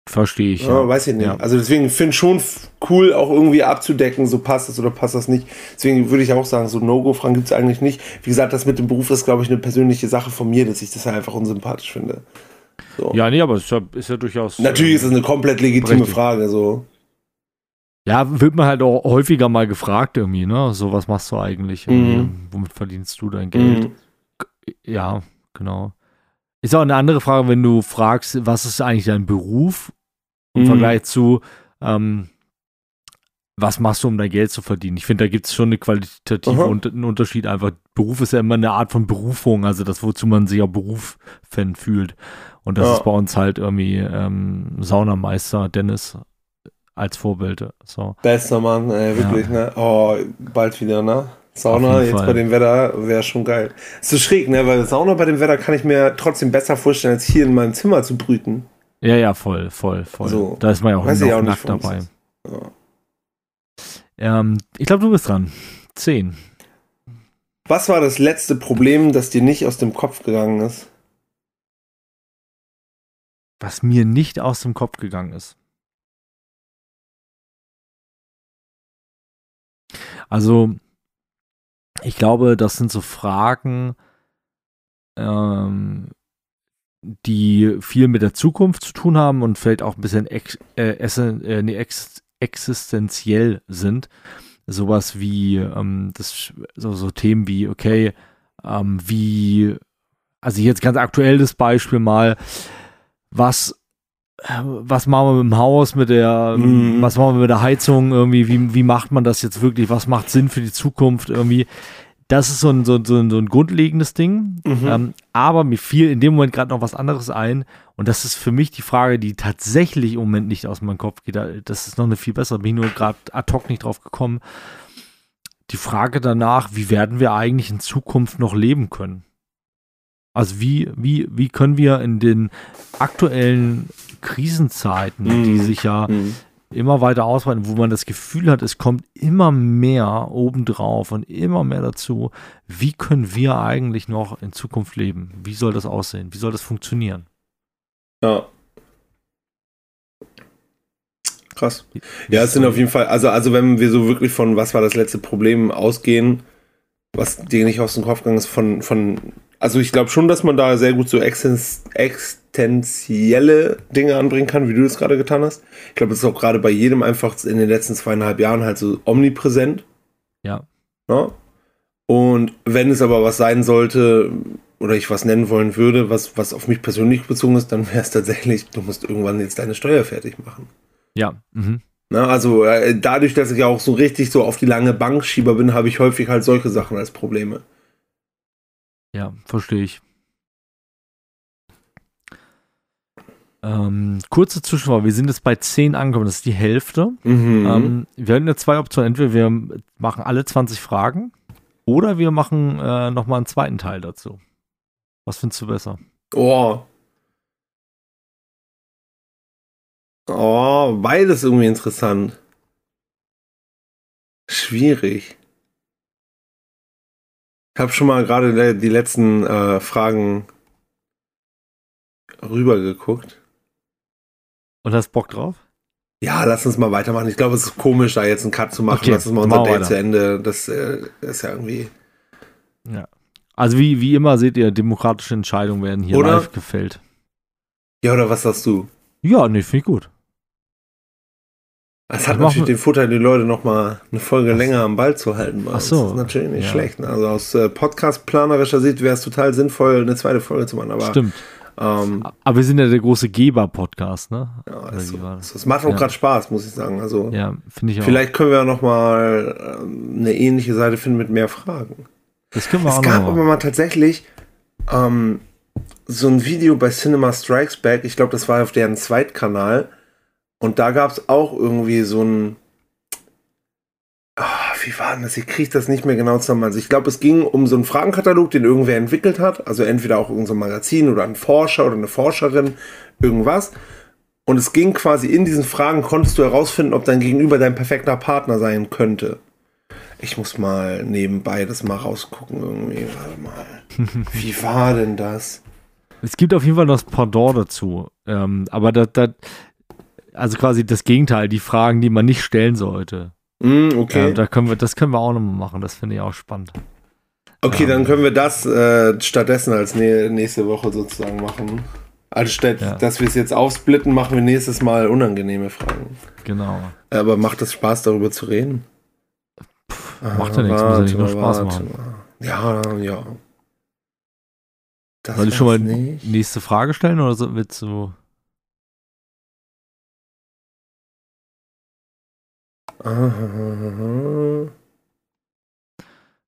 Verstehe ich. Ja, ja. Weiß ich nicht. Ja. Also deswegen finde ich schon cool, auch irgendwie abzudecken, so passt das oder passt das nicht. Deswegen würde ich auch sagen, so No-Go-Fragen gibt es eigentlich nicht. Wie gesagt, das mit dem Beruf ist, glaube ich, eine persönliche Sache von mir, dass ich das halt einfach unsympathisch finde. So. Ja, nee, aber es ist ja, ist ja durchaus. Natürlich ist es eine komplett legitime richtig. Frage, so. Ja, wird man halt auch häufiger mal gefragt irgendwie, ne? So, was machst du eigentlich? Mhm. Womit verdienst du dein Geld? Mhm. Ja, genau. Ist auch eine andere Frage, wenn du fragst, was ist eigentlich dein Beruf im mhm. Vergleich zu, ähm, was machst du, um dein Geld zu verdienen? Ich finde, da gibt es schon eine qualitative un einen Unterschied. Einfach, Beruf ist ja immer eine Art von Berufung, also das, wozu man sich auch Beruf-Fan fühlt. Und das ja. ist bei uns halt irgendwie ähm, Saunameister Dennis als Vorbild. So. Bester Mann, ey, wirklich, ja. ne? Oh, bald wieder, ne? Sauna jetzt Fall. bei dem Wetter wäre schon geil. Ist so schräg, ne? Weil Sauna bei dem Wetter kann ich mir trotzdem besser vorstellen, als hier in meinem Zimmer zu brüten. Ja, ja, voll, voll, voll. So, da ist man ja auch, weiß noch auch nackt dabei. Ja. Ähm, ich glaube, du bist dran. Zehn. Was war das letzte Problem, das dir nicht aus dem Kopf gegangen ist? Was mir nicht aus dem Kopf gegangen ist. Also, ich glaube, das sind so Fragen, ähm, die viel mit der Zukunft zu tun haben und vielleicht auch ein bisschen ex, äh, essen, äh, nee, ex, existenziell sind. Sowas wie ähm, das, so, so Themen wie, okay, ähm, wie, also jetzt ganz aktuelles Beispiel mal, was was machen wir mit dem Haus, mit der, mhm. was machen wir mit der Heizung irgendwie, wie, wie macht man das jetzt wirklich, was macht Sinn für die Zukunft irgendwie. Das ist so ein, so, so, so ein grundlegendes Ding. Mhm. Ähm, aber mir fiel in dem Moment gerade noch was anderes ein. Und das ist für mich die Frage, die tatsächlich im Moment nicht aus meinem Kopf geht. Das ist noch eine viel bessere. Bin ich nur gerade ad hoc nicht drauf gekommen. Die Frage danach, wie werden wir eigentlich in Zukunft noch leben können? Also wie, wie, wie können wir in den aktuellen Krisenzeiten, mhm. die sich ja mhm immer weiter ausweiten, wo man das Gefühl hat, es kommt immer mehr obendrauf und immer mehr dazu. Wie können wir eigentlich noch in Zukunft leben? Wie soll das aussehen? Wie soll das funktionieren? Ja. Krass. Ja, es sind auf jeden Fall, also, also wenn wir so wirklich von was war das letzte Problem ausgehen, was dir nicht aus dem Kopf gegangen ist, von, von also ich glaube schon, dass man da sehr gut so existenzielle Dinge anbringen kann, wie du das gerade getan hast. Ich glaube, das ist auch gerade bei jedem einfach in den letzten zweieinhalb Jahren halt so omnipräsent. Ja. ja? Und wenn es aber was sein sollte, oder ich was nennen wollen würde, was, was auf mich persönlich bezogen ist, dann wäre es tatsächlich, du musst irgendwann jetzt deine Steuer fertig machen. Ja. Mhm. Na, also äh, dadurch, dass ich ja auch so richtig so auf die lange Bank schieber bin, habe ich häufig halt solche Sachen als Probleme. Ja, verstehe ich. Ähm, kurze Zwischenfrage, wir sind jetzt bei 10 angekommen, das ist die Hälfte. Mhm. Ähm, wir haben jetzt zwei Optionen. Entweder wir machen alle 20 Fragen oder wir machen äh, nochmal einen zweiten Teil dazu. Was findest du besser? Oh. Oh, beides irgendwie interessant. Schwierig. Ich habe schon mal gerade die letzten äh, Fragen rübergeguckt. Und hast Bock drauf? Ja, lass uns mal weitermachen. Ich glaube, es ist komisch, da jetzt einen Cut zu machen. Okay, lass uns mal unser Date zu Ende. Das, äh, ist ja irgendwie. Ja. Also wie, wie immer seht ihr, demokratische Entscheidungen werden hier oder? live gefällt. Ja, oder was sagst du? Ja, nee, finde ich gut. Es hat natürlich den Vorteil, die Leute noch mal eine Folge Ach, länger am Ball zu halten. Ach so. Das ist natürlich nicht ja. schlecht. Also aus äh, Podcast-planerischer Sicht wäre es total sinnvoll, eine zweite Folge zu machen. Aber, Stimmt. Ähm, aber wir sind ja der große Geber-Podcast, ne? Ja, das, so, das, macht auch ja. gerade Spaß, muss ich sagen. Also, ja, finde ich auch. Vielleicht können wir noch mal ähm, eine ähnliche Seite finden mit mehr Fragen. Das können wir es auch. Es gab aber mal tatsächlich ähm, so ein Video bei Cinema Strikes Back. Ich glaube, das war auf deren Zweitkanal und da gab es auch irgendwie so ein. Oh, wie war denn das? Ich kriege das nicht mehr genau zusammen. Also ich glaube, es ging um so einen Fragenkatalog, den irgendwer entwickelt hat. Also entweder auch irgendein so Magazin oder ein Forscher oder eine Forscherin, irgendwas. Und es ging quasi in diesen Fragen, konntest du herausfinden, ob dein Gegenüber dein perfekter Partner sein könnte. Ich muss mal nebenbei das mal rausgucken irgendwie. Warte mal. Wie war denn das? Es gibt auf jeden Fall noch das Pendant dazu. Ähm, aber da, da, also quasi das Gegenteil, die Fragen, die man nicht stellen sollte. Mm, okay. Ähm, da können wir, das können wir auch nochmal machen. Das finde ich auch spannend. Okay, ähm, dann können wir das äh, stattdessen als nä nächste Woche sozusagen machen. Also statt, ja. dass wir es jetzt aufsplitten, machen wir nächstes Mal unangenehme Fragen. Genau. Aber macht es Spaß, darüber zu reden? Puh, macht ja nichts, muss ja nicht nur Spaß machen. Ja, ja. Das Soll ich schon mal nicht. nächste Frage stellen oder so, willst du.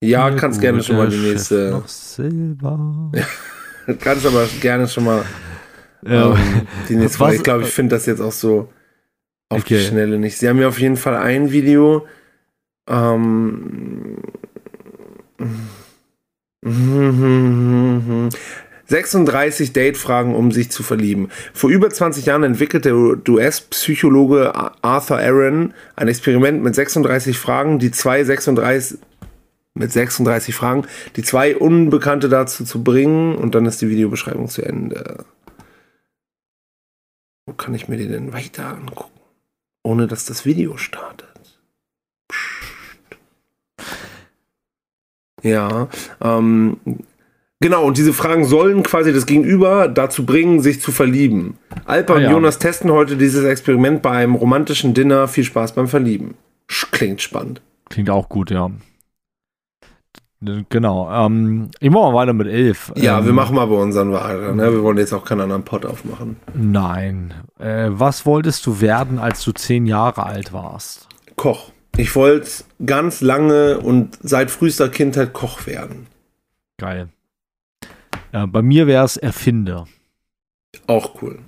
Ja, kannst gerne schon mal die nächste. Noch Silber. kannst aber gerne schon mal ja. ähm, die nächste Frage. Ich glaube, ich finde das jetzt auch so auf okay. die Schnelle nicht. Sie haben ja auf jeden Fall ein Video. Ähm, 36 Date-Fragen, um sich zu verlieben. Vor über 20 Jahren entwickelte der US-Psychologe Arthur Aaron ein Experiment mit 36 Fragen, die zwei 36 mit 36 Fragen, die zwei Unbekannte dazu zu bringen und dann ist die Videobeschreibung zu Ende. Wo kann ich mir die denn weiter angucken? Ohne dass das Video startet. Psst. Ja, ähm, genau, und diese Fragen sollen quasi das Gegenüber dazu bringen, sich zu verlieben. Alpa ah, ja. und Jonas testen heute dieses Experiment bei einem romantischen Dinner. Viel Spaß beim Verlieben. Klingt spannend. Klingt auch gut, ja. Genau. Ähm, ich mache mal weiter mit elf. Ja, ähm, wir machen mal bei unseren weiter. Ne? Wir wollen jetzt auch keinen anderen Pot aufmachen. Nein. Äh, was wolltest du werden, als du zehn Jahre alt warst? Koch. Ich wollte ganz lange und seit frühester Kindheit Koch werden. Geil. Ja, bei mir wäre es Erfinder. Auch cool.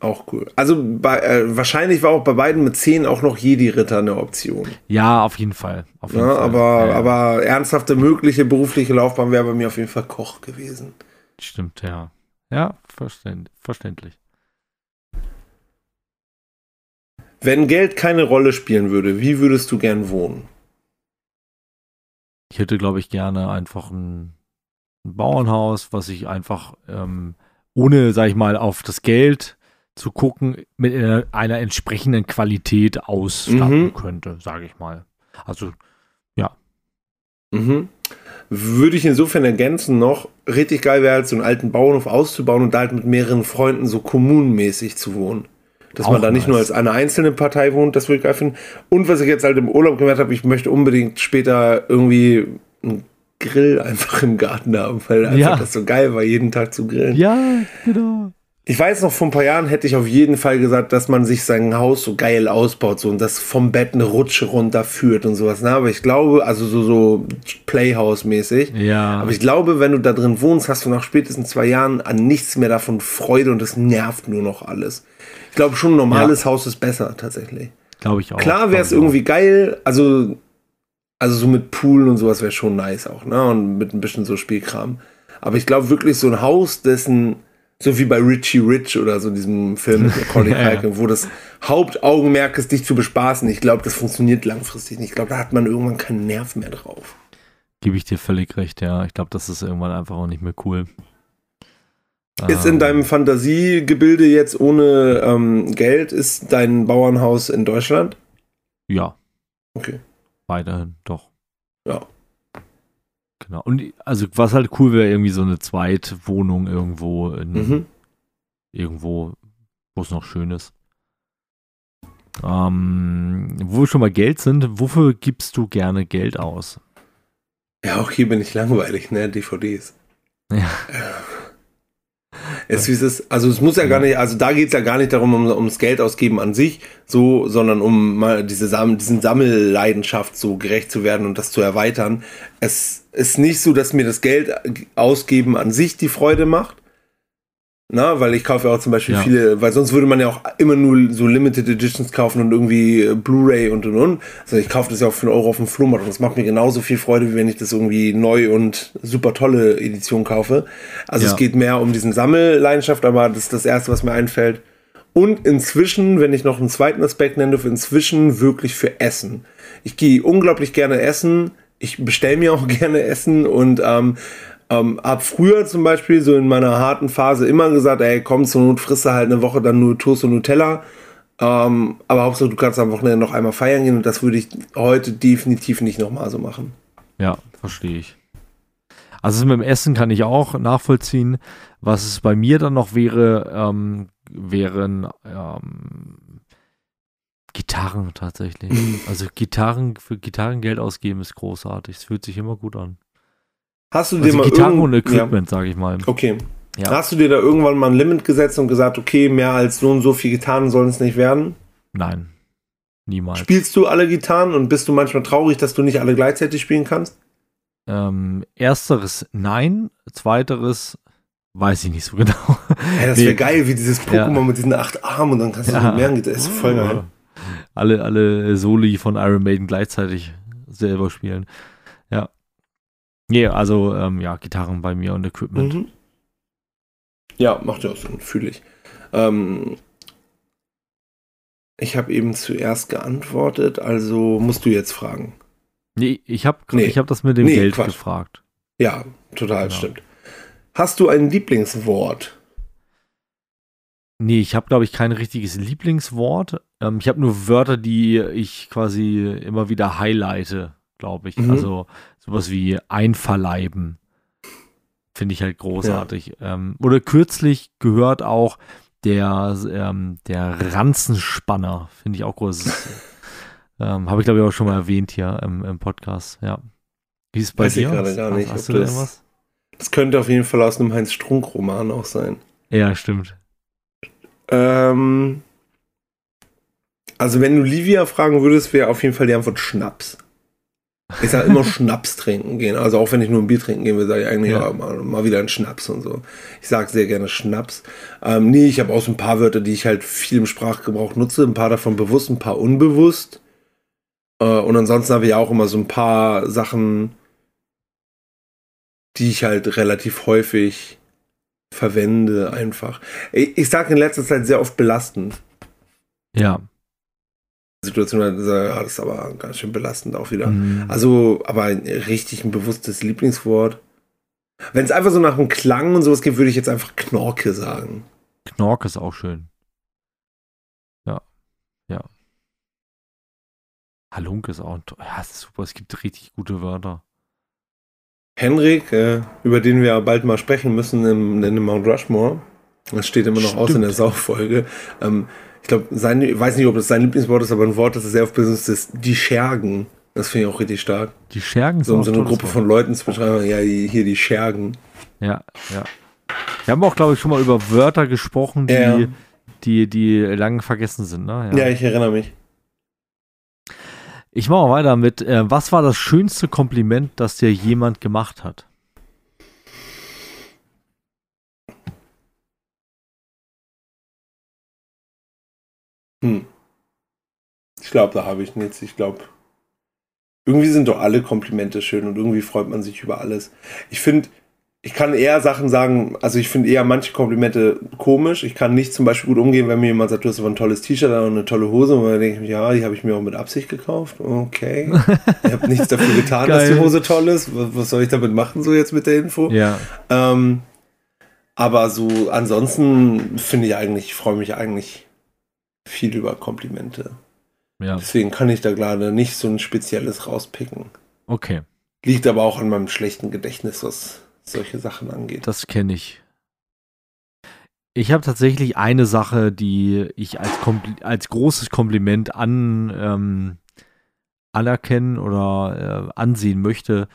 Auch cool. Also bei, äh, wahrscheinlich war auch bei beiden mit 10 auch noch Jedi-Ritter eine Option. Ja, auf jeden Fall. Auf jeden ja, Fall. Aber, ja, aber ernsthafte mögliche berufliche Laufbahn wäre bei mir auf jeden Fall Koch gewesen. Stimmt, ja. Ja, verständ, verständlich. Wenn Geld keine Rolle spielen würde, wie würdest du gern wohnen? Ich hätte, glaube ich, gerne einfach ein, ein Bauernhaus, was ich einfach ähm, ohne, sag ich mal, auf das Geld zu gucken, mit einer, entsprechenden Qualität ausstatten mhm. könnte, sage ich mal. Also, ja. Mhm. Würde ich insofern ergänzen noch, richtig geil wäre halt so einen alten Bauernhof auszubauen und da halt mit mehreren Freunden so kommunenmäßig zu wohnen. Dass Auch man da nice. nicht nur als eine einzelne Partei wohnt, das würde ich geil finden. Und was ich jetzt halt im Urlaub gemerkt habe, ich möchte unbedingt später irgendwie einen Grill einfach im Garten haben, weil einfach ja. das so geil war, jeden Tag zu grillen. Ja, genau. Ich weiß noch, vor ein paar Jahren hätte ich auf jeden Fall gesagt, dass man sich sein Haus so geil ausbaut so und das vom Bett eine Rutsche runterführt und sowas. Ne? Aber ich glaube, also so, so Playhouse-mäßig. Ja. Aber ich glaube, wenn du da drin wohnst, hast du nach spätestens zwei Jahren an nichts mehr davon Freude und es nervt nur noch alles. Ich glaube schon, ein normales ja. Haus ist besser, tatsächlich. Glaube ich auch. Klar wäre es irgendwie geil, also, also so mit Pool und sowas wäre schon nice auch, ne? Und mit ein bisschen so Spielkram. Aber ich glaube wirklich so ein Haus, dessen so wie bei Richie Rich oder so diesem Film mit Macaulay ja, Culkin, wo das Hauptaugenmerk ist, dich zu bespaßen. Ich glaube, das funktioniert langfristig nicht. Ich glaube, da hat man irgendwann keinen Nerv mehr drauf. Gebe ich dir völlig recht, ja. Ich glaube, das ist irgendwann einfach auch nicht mehr cool. Ist in ähm. deinem Fantasiegebilde jetzt ohne ähm, Geld, ist dein Bauernhaus in Deutschland? Ja. Okay. Weiterhin, doch. Ja. Genau. Und also was halt cool wäre, irgendwie so eine Zweitwohnung irgendwo in, mhm. irgendwo, wo es noch schön ist. Ähm, wo wir schon mal Geld sind, wofür gibst du gerne Geld aus? Ja, auch hier bin ich langweilig, ne? DVDs. Ja. Es ist es, also es muss ja gar nicht, also da geht es ja gar nicht darum, um, ums Geld ausgeben an sich, so, sondern um mal diese Sam diesen Sammelleidenschaft so gerecht zu werden und das zu erweitern. Es ist nicht so, dass mir das Geld ausgeben an sich die Freude macht, na, weil ich kaufe ja auch zum Beispiel ja. viele, weil sonst würde man ja auch immer nur so Limited Editions kaufen und irgendwie äh, Blu-ray und und und. Also ich kaufe das ja auch für einen Euro auf dem Flohmarkt und das macht mir genauso viel Freude, wie wenn ich das irgendwie neu und super tolle Edition kaufe. Also ja. es geht mehr um diesen Sammelleidenschaft, aber das ist das erste, was mir einfällt. Und inzwischen, wenn ich noch einen zweiten Aspekt nenne, für inzwischen wirklich für Essen. Ich gehe unglaublich gerne essen. Ich bestelle mir auch gerne Essen und ähm, ähm, hab früher zum Beispiel so in meiner harten Phase immer gesagt, ey, komm zur Not, frisst du halt eine Woche dann nur Toast und Nutella. Ähm, aber Hauptsache, du kannst am Wochenende noch einmal feiern gehen und das würde ich heute definitiv nicht nochmal so machen. Ja, verstehe ich. Also mit dem Essen kann ich auch nachvollziehen. Was es bei mir dann noch wäre, ähm, wären ähm, Gitarren tatsächlich. also Gitarren, für Gitarren Geld ausgeben ist großartig. Es fühlt sich immer gut an. Hast du also dir mal Gitarre und Equipment, ja. sage ich mal. Okay. Ja. Hast du dir da irgendwann mal ein Limit gesetzt und gesagt, okay, mehr als so und so viele Gitarren sollen es nicht werden? Nein. Niemals. Spielst du alle Gitarren und bist du manchmal traurig, dass du nicht alle gleichzeitig spielen kannst? Ähm, ersteres nein, zweiteres weiß ich nicht so genau. Ja, das wäre nee. geil, wie dieses Pokémon ja. mit diesen acht Armen und dann kannst du ja. mit mehreren Gitarren. Das ist voll geil. Alle, alle Soli von Iron Maiden gleichzeitig selber spielen. Nee, also ähm, ja, Gitarren bei mir und Equipment. Mhm. Ja, macht ja auch Sinn, fühle ich. Ähm, ich habe eben zuerst geantwortet, also musst du jetzt fragen. Nee, ich habe Nee. ich hab das mit dem Nee, Geld Quatsch. gefragt. Ja, total, Genau. stimmt. Hast du ein Lieblingswort? Nee, ich habe, glaube ich, kein richtiges Lieblingswort. Ähm, ich habe nur Wörter, die ich quasi immer wieder highlighte, glaube ich. Mhm. Also sowas wie einverleiben. Finde ich halt großartig. Ähm, oder kürzlich gehört auch der, ähm, der Ranzenspanner. Finde ich auch groß. ähm, habe ich, glaube ich, auch schon mal erwähnt hier im, im Podcast. Ja. Wie ist es bei Weiß ich dir? gerade gar Hast- nicht, Hast du da das- irgendwas? Das könnte auf jeden Fall aus einem Heinz-Strunk-Roman auch sein. Ja, stimmt. Ähm, also wenn du Livia fragen würdest, wäre auf jeden Fall die Antwort Schnaps. Ich sage immer Schnaps trinken gehen. Also auch wenn ich nur ein Bier trinken gehen will, sage ich eigentlich Ja. ja. mal, mal wieder einen Schnaps und so. Ich sage sehr gerne Schnaps. Ähm, nee, ich habe auch so ein paar Wörter, die ich halt viel im Sprachgebrauch nutze. Ein paar davon bewusst, ein paar unbewusst. Äh, und ansonsten habe ich auch immer so ein paar Sachen, die ich halt relativ häufig verwende einfach. Ich, ich sage in letzter Zeit sehr oft belastend. Ja. Situation, ich, ja, das ist aber ganz schön belastend auch wieder. Mhm. Also, aber ein richtig ein bewusstes Lieblingswort. Wenn es einfach so nach einem Klang und sowas geht, würde ich jetzt einfach Knorke sagen. Knork ist auch schön. Ja. Ja. Halunk ist auch ein ja, ist super. Es gibt richtig gute Wörter. Henrik, äh, über den wir bald mal sprechen müssen im, in dem Mount Rushmore. Das steht immer noch aus in der Stimmt. Sauffolge. Ähm, ich glaube, sein, ich weiß nicht, ob das sein Lieblingswort ist, aber ein Wort, das er sehr oft benutzt, ist die Schergen. Das finde ich auch richtig stark. Die Schergen So um so eine Gruppe Wort. von Leuten zu beschreiben, ja, hier die Schergen. Ja, ja. Wir haben auch, glaube ich, schon mal über Wörter gesprochen, die, Ja. die, die lang vergessen sind. Ne? Ja, ich erinnere mich. Ich mache mal weiter mit, äh, was war das schönste Kompliment, das dir jemand gemacht hat? Hm. Ich glaube, da habe ich nichts. Ich glaube, irgendwie sind doch alle Komplimente schön und irgendwie freut man sich über alles. Ich finde, ich kann eher Sachen sagen, also ich finde eher manche Komplimente komisch. Ich kann nicht zum Beispiel gut umgehen, wenn mir jemand sagt, du hast aber ein tolles T-Shirt und eine tolle Hose. Und dann denke ich mir, ja, die habe ich mir auch mit Absicht gekauft. Okay. Ich habe nichts dafür getan, dass die. Hose toll ist. Was, soll ich damit machen, so jetzt mit der Info? Ja. Ähm, aber so ansonsten finde ich eigentlich, ich freue mich eigentlich viel über Komplimente. Ja, Deswegen kann ich da gerade nicht so ein spezielles rauspicken. okay. Liegt aber auch an meinem schlechten Gedächtnis, was solche Sachen angeht. Das kenne ich. Ich habe tatsächlich eine Sache, die ich als, Kompli als großes Kompliment an, ähm, anerkennen oder äh, ansehen möchte.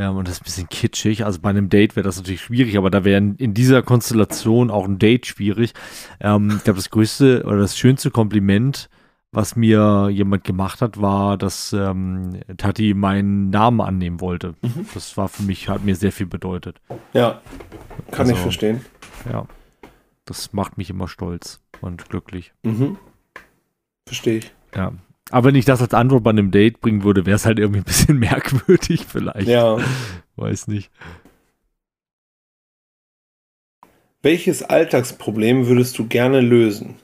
Ähm, und das ist ein bisschen kitschig. Also bei einem Date wäre das natürlich schwierig, aber da wäre in, dieser Konstellation auch ein Date schwierig. Ähm, ich glaube, das größte oder das schönste Kompliment, was mir jemand gemacht hat, war, dass ähm, Tati meinen Namen annehmen wollte. Mhm. Das war für mich, hat mir sehr viel bedeutet. Ja, kann Also- ich verstehen. Ja. Das macht mich immer stolz und glücklich. Mhm. Verstehe ich. Ja. Aber wenn ich das als Antwort bei einem Date bringen würde, wäre es halt irgendwie ein bisschen merkwürdig vielleicht. Ja. Weiß nicht. Welches Alltagsproblem würdest du gerne lösen?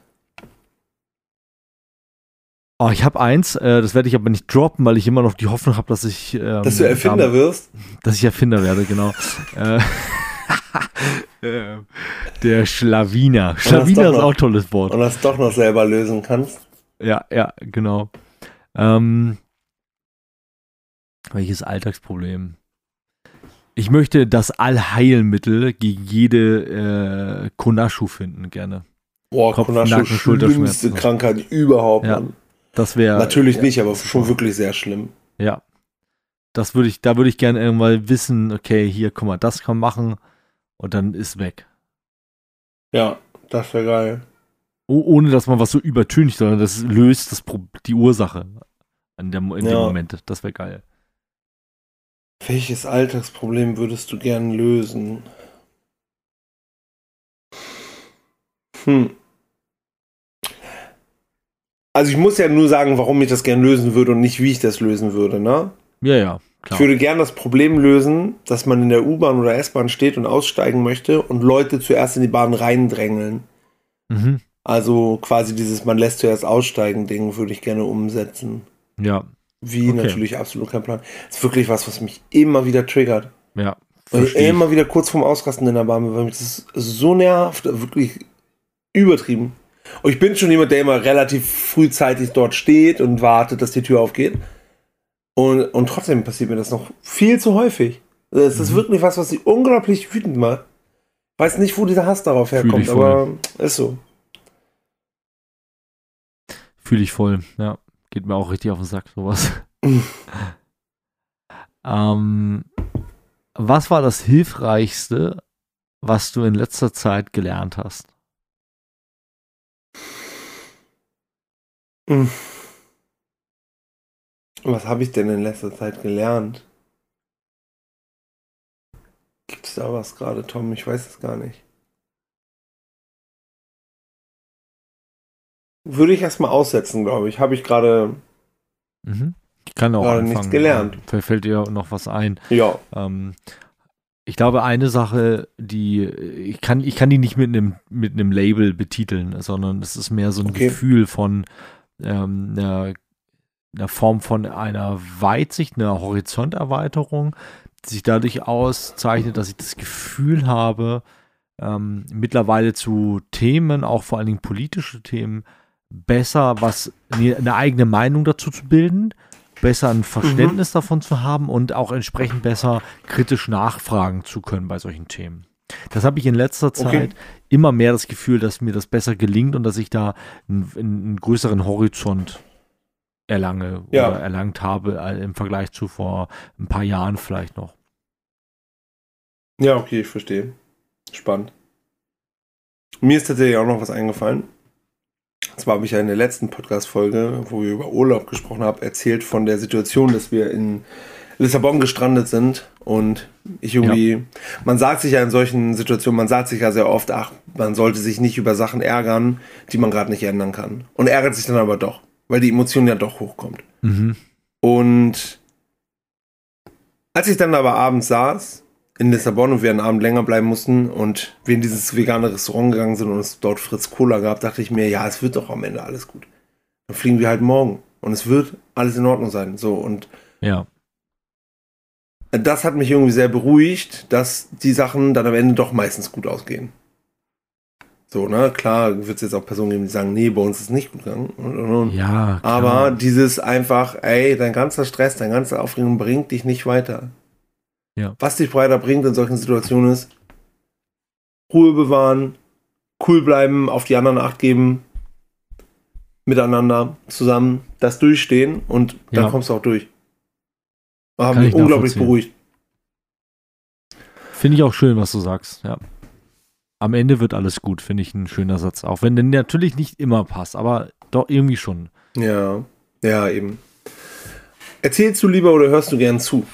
Oh, ich habe eins, äh, das werde ich aber nicht droppen, weil ich immer noch die Hoffnung habe, dass ich ähm, Dass du Erfinder damit- wirst? dass ich Erfinder werde, genau. äh, äh, der Schlawiner. Schlawiner ist auch ein tolles Wort. Und das doch noch selber lösen kannst? Ja, ja, genau. Ähm, welches Alltagsproblem? Ich möchte das Allheilmittel gegen jede äh, Konaschu finden, gerne. Boah, Kopf, Konascho, Nacken, schlimmste. Krankheit überhaupt. Ja. Das wäre. Natürlich ja, nicht, aber schon wirklich sehr schlimm. Ja. Das würde ich, da würde ich gerne irgendwann wissen, okay, hier, guck mal, das kann man machen und dann ist weg. Ja, das wäre geil. Oh, ohne dass man was so übertüncht, sondern das löst das Pro die Ursache in, der, in dem Ja. Moment. Das wäre geil. Welches Alltagsproblem würdest du gern lösen? Hm. Also ich muss ja nur sagen, warum ich das gern lösen würde und nicht, wie ich das lösen würde, ne? Ja, ja, Ich klar. würde gern das Problem lösen, dass man in der U-Bahn oder S-Bahn steht und aussteigen möchte und Leute zuerst in die Bahn reindrängeln. Mhm. Also quasi dieses man lässt zuerst aussteigen Ding würde ich gerne umsetzen. Ja, Wie Okay. natürlich absolut kein Plan. Ist wirklich was, was mich immer wieder triggert. Ja. Weil ich immer wieder kurz vorm Ausrasten in der Bahn bin, weil mich das so nervt, wirklich übertrieben. Und ich bin schon jemand, der immer relativ frühzeitig dort steht und wartet, dass die Tür aufgeht. Und, und trotzdem passiert mir das noch viel zu häufig. Es ist Mhm. wirklich was, was sie unglaublich wütend macht. Weiß nicht, wo dieser Hass darauf herkommt, aber ist so. Fühle ich voll. Ja. Geht mir auch richtig auf den Sack, sowas. ähm, was war das Hilfreichste, was du in letzter Zeit gelernt hast? Hm. Was habe ich denn in letzter Zeit gelernt? Gibt es da was gerade, Tom? Ich weiß es gar nicht. Würde ich erstmal aussetzen, glaube ich. Habe ich gerade. Mhm. Ich kann auch anfangen. nichts gelernt. Vielleicht fällt dir noch was ein. Ja. Ähm, ich glaube, eine Sache, die ich kann, ich kann die nicht mit einem mit einem Label betiteln, sondern es ist mehr so ein Okay. Gefühl von ähm, einer, einer Form von einer Weitsicht, einer Horizonterweiterung, die sich dadurch auszeichnet, dass ich das Gefühl habe, ähm, mittlerweile zu Themen, auch vor allen Dingen politische Themen, besser was eine eigene Meinung dazu zu bilden, besser ein Verständnis davon zu haben und auch entsprechend besser kritisch nachfragen zu können bei solchen Themen. Das habe ich in letzter Zeit Okay. immer mehr das Gefühl, dass mir das besser gelingt und dass ich da einen, einen größeren Horizont erlange Ja. oder erlangt habe äh, im Vergleich zu vor ein paar Jahren vielleicht noch. Ja, okay, ich verstehe. Spannend. Mir ist tatsächlich auch noch was eingefallen. Und zwar habe ich ja in der letzten Podcast-Folge, wo wir über Urlaub gesprochen haben, erzählt von der Situation, dass wir in Lissabon gestrandet sind und ich irgendwie, man sagt sich ja in solchen Situationen, man sagt sich ja sehr oft, ach, man sollte sich nicht über Sachen ärgern, die man gerade nicht ändern kann. Und ärgert sich dann aber doch, weil die Emotion ja doch hochkommt. Mhm. Und als ich dann aber abends saß in Lissabon und wir einen Abend länger bleiben mussten und wir in dieses vegane Restaurant gegangen sind und es dort Fritz Cola gab, dachte ich mir, ja, es wird doch am Ende alles gut. Dann fliegen wir halt morgen und es wird alles in Ordnung sein. So und Ja. das hat mich irgendwie sehr beruhigt, dass die Sachen dann am Ende doch meistens gut ausgehen. So, ne, klar wird es jetzt auch Personen geben, die sagen, nee, bei uns ist es nicht gut gegangen. Und, und, und. Ja, klar. Aber dieses einfach, ey, dein ganzer Stress, dein ganze Aufregung bringt dich nicht weiter. Ja. Was dich weiter bringt in solchen Situationen ist, Ruhe bewahren, cool bleiben, auf die anderen Acht geben, miteinander, zusammen, das durchstehen und dann Ja. kommst du auch durch. Haben Kann mich ich unglaublich beruhigt. Finde ich auch schön, was du sagst, ja. Am Ende wird alles gut, finde ich ein schöner Satz. Auch wenn der natürlich nicht immer passt, aber doch irgendwie schon. Ja, ja, eben. Erzählst du lieber oder hörst du gern zu?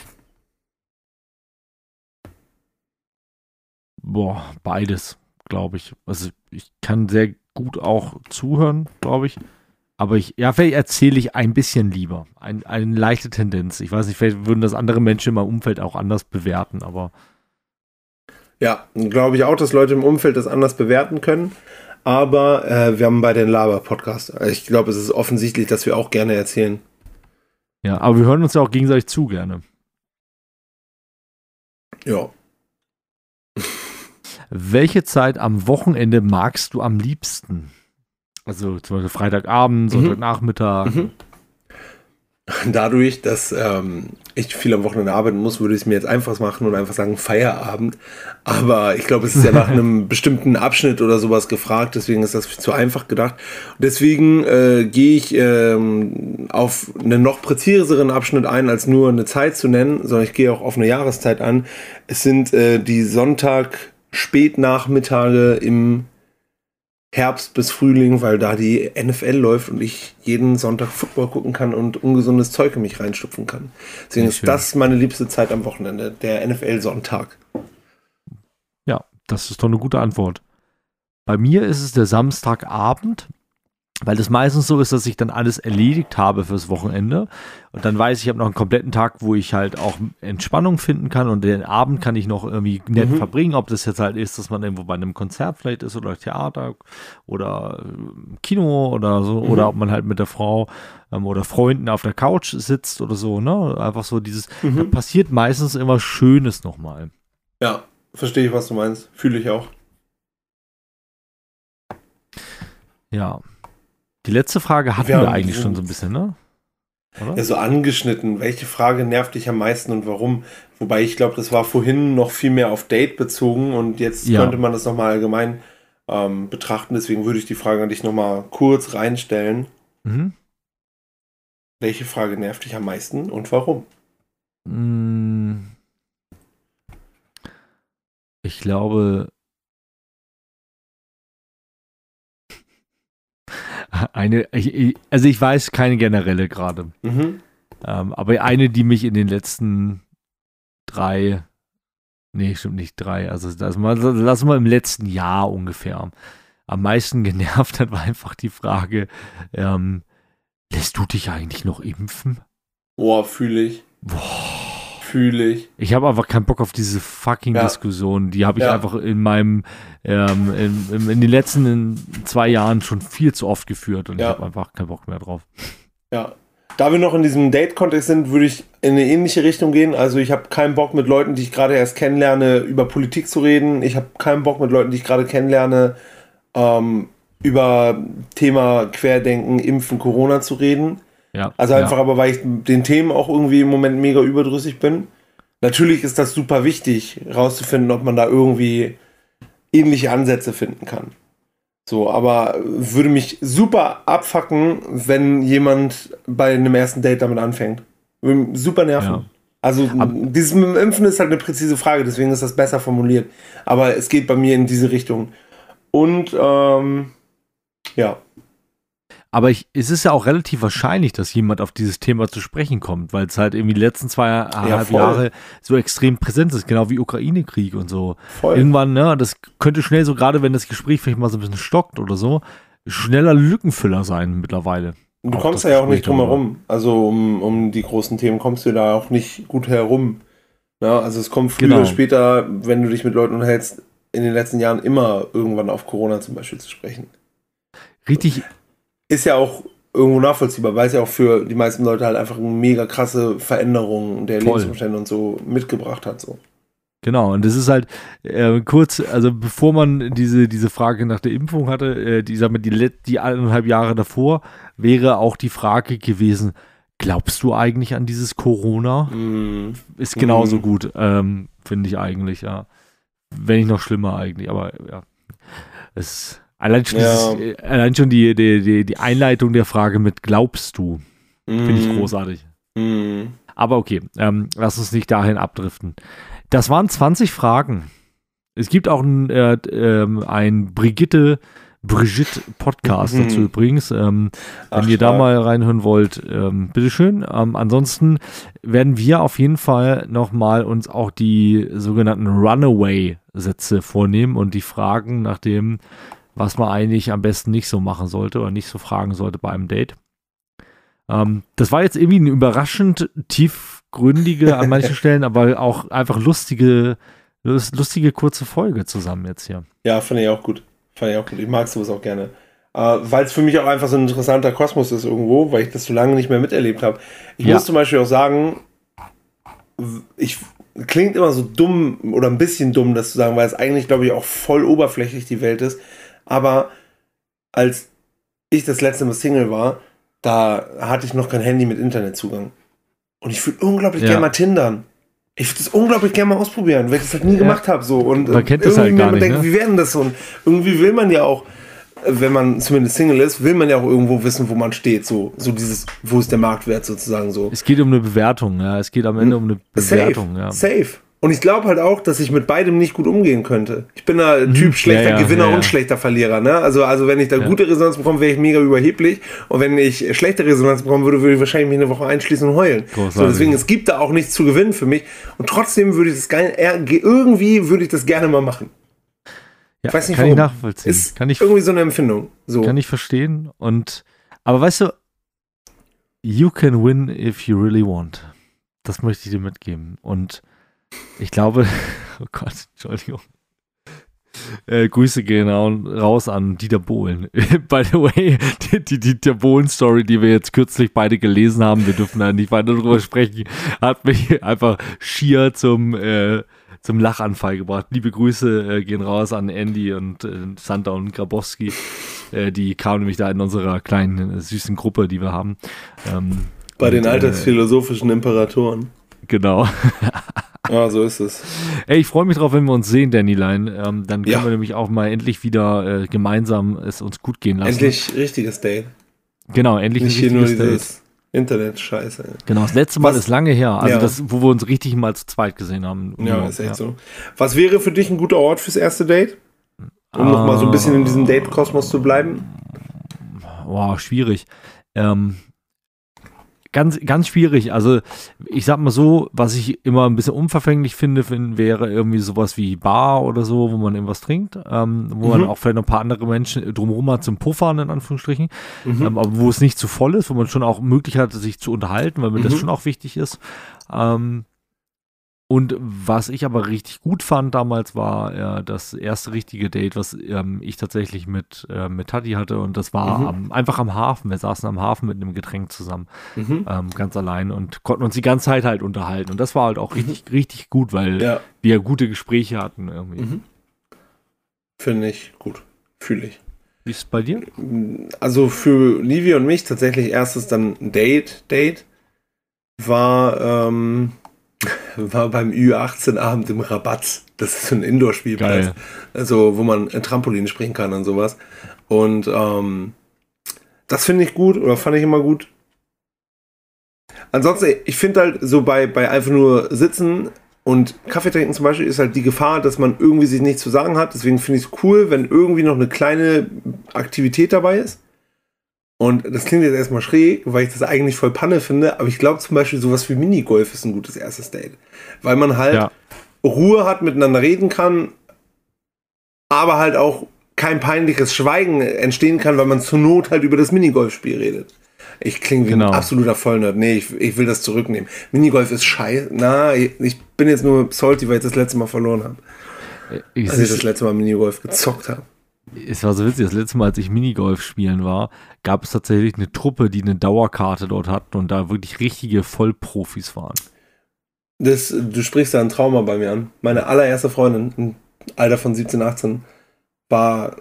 Boah, beides, glaube ich. Also ich kann sehr gut auch zuhören, glaube ich. Aber ich, ja, vielleicht erzähle ich ein bisschen lieber. Ein, eine leichte Tendenz. Ich weiß nicht, vielleicht würden das andere Menschen in meinem Umfeld auch anders bewerten, aber Ja, glaube ich auch, dass Leute im Umfeld das anders bewerten können. Aber äh, wir haben bei den Laber-Podcast. Ich glaube, es ist offensichtlich, dass wir auch gerne erzählen. ja, aber wir hören uns ja auch gegenseitig zu gerne. Ja. Welche Zeit am Wochenende magst du am liebsten? Also zum Beispiel Freitagabend, Mhm. Sonntagnachmittag. Mhm. Dadurch, dass ähm, ich viel am Wochenende arbeiten muss, würde ich es mir jetzt einfach machen und einfach sagen Feierabend. Aber ich glaube, es ist ja nach einem bestimmten Abschnitt oder sowas gefragt, deswegen ist das zu einfach gedacht. Deswegen äh, gehe ich ähm, auf einen noch präziseren Abschnitt ein, als nur eine Zeit zu nennen, sondern ich gehe auch auf eine Jahreszeit an. Es sind äh, die Sonntag Spätnachmittage im Herbst bis Frühling, weil da die NFL läuft und ich jeden Sonntag Football gucken kann und ungesundes Zeug in mich reinstupfen kann. Deswegen ist das meine liebste Zeit am Wochenende, der NFL-Sonntag. Ja, das ist doch eine gute Antwort. Bei mir ist es der Samstagabend. Weil das meistens so ist, dass ich dann alles erledigt habe fürs Wochenende und dann weiß ich, ich habe noch einen kompletten Tag, wo ich halt auch Entspannung finden kann und den Abend kann ich noch irgendwie nett mhm. verbringen, ob das jetzt halt ist, dass man irgendwo bei einem Konzert vielleicht ist oder Theater oder äh, Kino oder so mhm. oder ob man halt mit der Frau ähm, oder Freunden auf der Couch sitzt oder so, ne? Einfach so dieses, mhm. da passiert meistens immer Schönes nochmal. Ja, verstehe ich, was du meinst. Fühle ich auch. Ja. Die letzte Frage hatten wir, wir eigentlich schon so ein bisschen, ne? Oder? Ja, so angeschnitten. Welche Frage nervt dich am meisten und warum? Wobei ich glaube, das war vorhin noch viel mehr auf Date bezogen und jetzt ja. könnte man das nochmal allgemein ähm, betrachten. Deswegen würde ich die Frage an dich nochmal kurz reinstellen. Mhm. Welche Frage nervt dich am meisten und warum? Hm. Ich glaube, Eine, ich, also ich weiß keine generelle gerade. Mhm. Ähm, aber eine, die mich in den letzten drei, nee, stimmt nicht drei, also das mal, lassen wir im letzten Jahr ungefähr am meisten genervt hat, war einfach die Frage, ähm, lässt du dich eigentlich noch impfen? Boah, fühle ich. Boah fühle ich. Ich habe einfach keinen Bock auf diese fucking ja. Diskussion. Die habe ich ja. einfach in meinem, ähm, in, in, den letzten zwei Jahren schon viel zu oft geführt und ja. ich habe einfach keinen Bock mehr drauf. Ja. Da wir noch in diesem Date-Kontext sind, würde ich in eine ähnliche Richtung gehen. Also ich habe keinen Bock mit Leuten, die ich gerade erst kennenlerne, über Politik zu reden. Ich habe keinen Bock mit Leuten, die ich gerade kennenlerne, ähm, über Thema Querdenken, Impfen, Corona zu reden. Ja, also einfach ja. aber, weil ich den Themen auch irgendwie im Moment mega überdrüssig bin. Natürlich ist das super wichtig, rauszufinden, ob man da irgendwie ähnliche Ansätze finden kann. So, aber würde mich super abfacken, wenn jemand bei einem ersten Date damit anfängt. Würde super nerven. Ja. Also, aber dieses mit dem Impfen ist halt eine präzise Frage, deswegen ist das besser formuliert. Aber es geht bei mir in diese Richtung. Und, ähm, ja. Aber ich, es ist ja auch relativ wahrscheinlich, dass jemand auf dieses Thema zu sprechen kommt, weil es halt irgendwie die letzten zweieinhalb ja, Jahre so extrem präsent ist, genau wie Ukraine-Krieg und so. Voll. Irgendwann, ne, das könnte schnell so, gerade wenn das Gespräch vielleicht mal so ein bisschen stockt oder so, schneller Lückenfüller sein mittlerweile. Du auch kommst ja auch nicht drum herum. Also um, um die großen Themen kommst du da auch nicht gut herum. Ja, also es kommt früher genau. oder später, wenn du dich mit Leuten unterhältst, in den letzten Jahren immer irgendwann auf Corona zum Beispiel zu sprechen. Richtig, ist ja auch irgendwo nachvollziehbar, weil es ja auch für die meisten Leute halt einfach eine mega krasse Veränderung der Voll. Lebensumstände und so mitgebracht hat. So. Genau, und das ist halt äh, kurz, also bevor man diese, diese Frage nach der Impfung hatte, äh, die, sagen wir, die, die eineinhalb Jahre davor, wäre auch die Frage gewesen, glaubst du eigentlich an dieses Corona? Mm. Ist genauso mm. gut, ähm, finde ich eigentlich, ja. Wenn nicht noch schlimmer eigentlich, aber ja. Es Allein schon, ja. dieses, äh, allein schon die, die, die, die, Einleitung der Frage mit glaubst du, mm. finde ich mhm. großartig. Mm. Aber okay, ähm, lass uns nicht dahin abdriften. Das waren 20 Fragen. Es gibt auch ein, äh, äh, ein Brigitte Brigitte Podcast mhm. dazu übrigens. Ähm, wenn Ach, ihr da mal reinhören wollt, ähm, bitteschön. Ähm, ansonsten werden wir auf jeden Fall nochmal uns auch die sogenannten Runaway-Sätze vornehmen und die Fragen nach dem was man eigentlich am besten nicht so machen sollte oder nicht so fragen sollte bei einem Date. Ähm, das war jetzt irgendwie eine überraschend tiefgründige an manchen Stellen, aber auch einfach lustige, lustige kurze Folge zusammen jetzt hier. Ja, fand ich auch gut. Fand ich auch gut. Ich mag sowas auch gerne. Uh, weil es für mich auch einfach so ein interessanter Kosmos ist irgendwo, weil ich das so lange nicht mehr miterlebt habe. Ich ja. muss zum Beispiel auch sagen, ich klingt immer so dumm oder ein bisschen dumm, das zu sagen, weil es eigentlich, glaube ich, auch voll oberflächlich die Welt ist. Aber als ich das letzte Mal Single war, da hatte ich noch kein Handy mit Internetzugang. Und ich würde unglaublich ja. gerne mal tindern. Ich würde das unglaublich gerne mal ausprobieren, weil ich das halt nie ja. gemacht habe. So. Und man kennt das halt gar nicht. Denkt, ne? Wie werden das so? Und irgendwie will man ja auch, wenn man zumindest Single ist, will man ja auch irgendwo wissen, wo man steht. So, so dieses, wo ist der Marktwert sozusagen so. Es geht um eine Bewertung, ja. Es geht am Ende hm. um eine Bewertung, Safe. ja. Safe. Und ich glaube halt auch, dass ich mit beidem nicht gut umgehen könnte. Ich bin da mhm. Typ schlechter ja, ja, Gewinner ja, und schlechter Verlierer. Ne? Also, also wenn ich da gute Resonanz bekomme, wäre ich mega überheblich. Und wenn ich schlechte Resonanz bekommen würde, würde ich wahrscheinlich mich eine Woche einschließen und heulen. So, deswegen, es gibt da auch nichts zu gewinnen für mich. Und trotzdem würde ich das geil, irgendwie würde ich das gerne mal machen. Ja, ich weiß nicht, kann warum. ich nachvollziehen. Ist kann ich, irgendwie so eine Empfindung. So. kann ich verstehen. Und aber weißt du, you can win if you really want. Das möchte ich dir mitgeben. Und ich glaube, oh Gott, Entschuldigung. Äh, Grüße gehen raus an Dieter Bohlen. By the way, die, die Dieter Bohlen-Story, die wir jetzt kürzlich beide gelesen haben, wir dürfen da nicht weiter drüber sprechen, hat mich einfach schier zum, äh, zum Lachanfall gebracht. Liebe Grüße äh, gehen raus an Andy und äh, Santa und Grabowski. Äh, die kamen nämlich da in unserer kleinen, äh, süßen Gruppe, die wir haben. Ähm, Bei den und, alltagsphilosophischen Imperatoren. Genau. Ja, so ist es. Ey, ich freue mich drauf, wenn wir uns sehen, Danny Line. Ähm, dann können Ja. wir nämlich auch mal endlich wieder äh, gemeinsam es uns gut gehen lassen. Endlich richtiges Date. Genau, endlich Nicht ein hier nur richtiges Date. dieses Internet-Scheiße. Genau, das letzte Mal Was- ist lange her. Also Ja. das, wo wir uns richtig mal zu zweit gesehen haben. Ja, ist echt so. Was wäre für dich ein guter Ort fürs erste Date? Um Ah. noch mal so ein bisschen in diesem Date-Kosmos zu bleiben? Boah, schwierig. Ähm, ganz, ganz schwierig. Also, ich sag mal so, was ich immer ein bisschen unverfänglich finde, find, wäre irgendwie sowas wie Bar oder so, wo man irgendwas trinkt, ähm, wo man Mhm. auch vielleicht noch ein paar andere Menschen drumherum hat zum Puffern, in Anführungsstrichen, Mhm. ähm, aber wo es nicht zu voll ist, wo man schon auch Möglichkeit hat, sich zu unterhalten, weil mir das Mhm. schon auch wichtig ist. Ähm, und was ich aber richtig gut fand damals war äh, das erste richtige Date, was ähm, ich tatsächlich mit, äh, mit Tati hatte. Und das war Mhm. am, einfach am Hafen. Wir saßen am Hafen mit einem Getränk zusammen, Mhm. ähm, ganz allein und konnten uns die ganze Zeit halt unterhalten. Und das war halt auch richtig, richtig gut, weil Ja, wir gute Gespräche hatten irgendwie. Mhm. finde ich gut. Fühle ich. Wie ist es bei dir? Also für Livia und mich tatsächlich erstes dann ein Date, Date war, ähm, war beim Ü18-Abend im Rabatt. Das ist so ein Indoor-Spielplatz. Also, wo man Trampolin springen kann und sowas. Und ähm, das finde ich gut oder fand ich immer gut. Ansonsten, ich finde halt so bei, bei einfach nur sitzen und Kaffee trinken zum Beispiel ist halt die Gefahr, dass man irgendwie sich nichts zu sagen hat. Deswegen finde ich es cool, wenn irgendwie noch eine kleine Aktivität dabei ist. Und das klingt jetzt erstmal schräg, weil ich das eigentlich voll Panne finde, aber ich glaube zum Beispiel sowas wie Minigolf ist ein gutes erstes Date. Weil man halt Ja. Ruhe hat, miteinander reden kann, aber halt auch kein peinliches Schweigen entstehen kann, weil man zur Not halt über das Minigolfspiel redet. Ich klinge wie Genau. ein absoluter Vollnerd. Nee, ich, ich will das zurücknehmen. Minigolf ist scheiße. Na, ich, bin jetzt nur salty, weil ich das letzte Mal verloren habe. Ich, Als ich das letzte Mal Minigolf gezockt habe. Es war so witzig, das letzte Mal, als ich Minigolf spielen war, gab es tatsächlich eine Truppe, die eine Dauerkarte dort hatten und da wirklich richtige Vollprofis waren. Das, du sprichst da ein Trauma bei mir an. Meine allererste Freundin, im Alter von 17, 18, war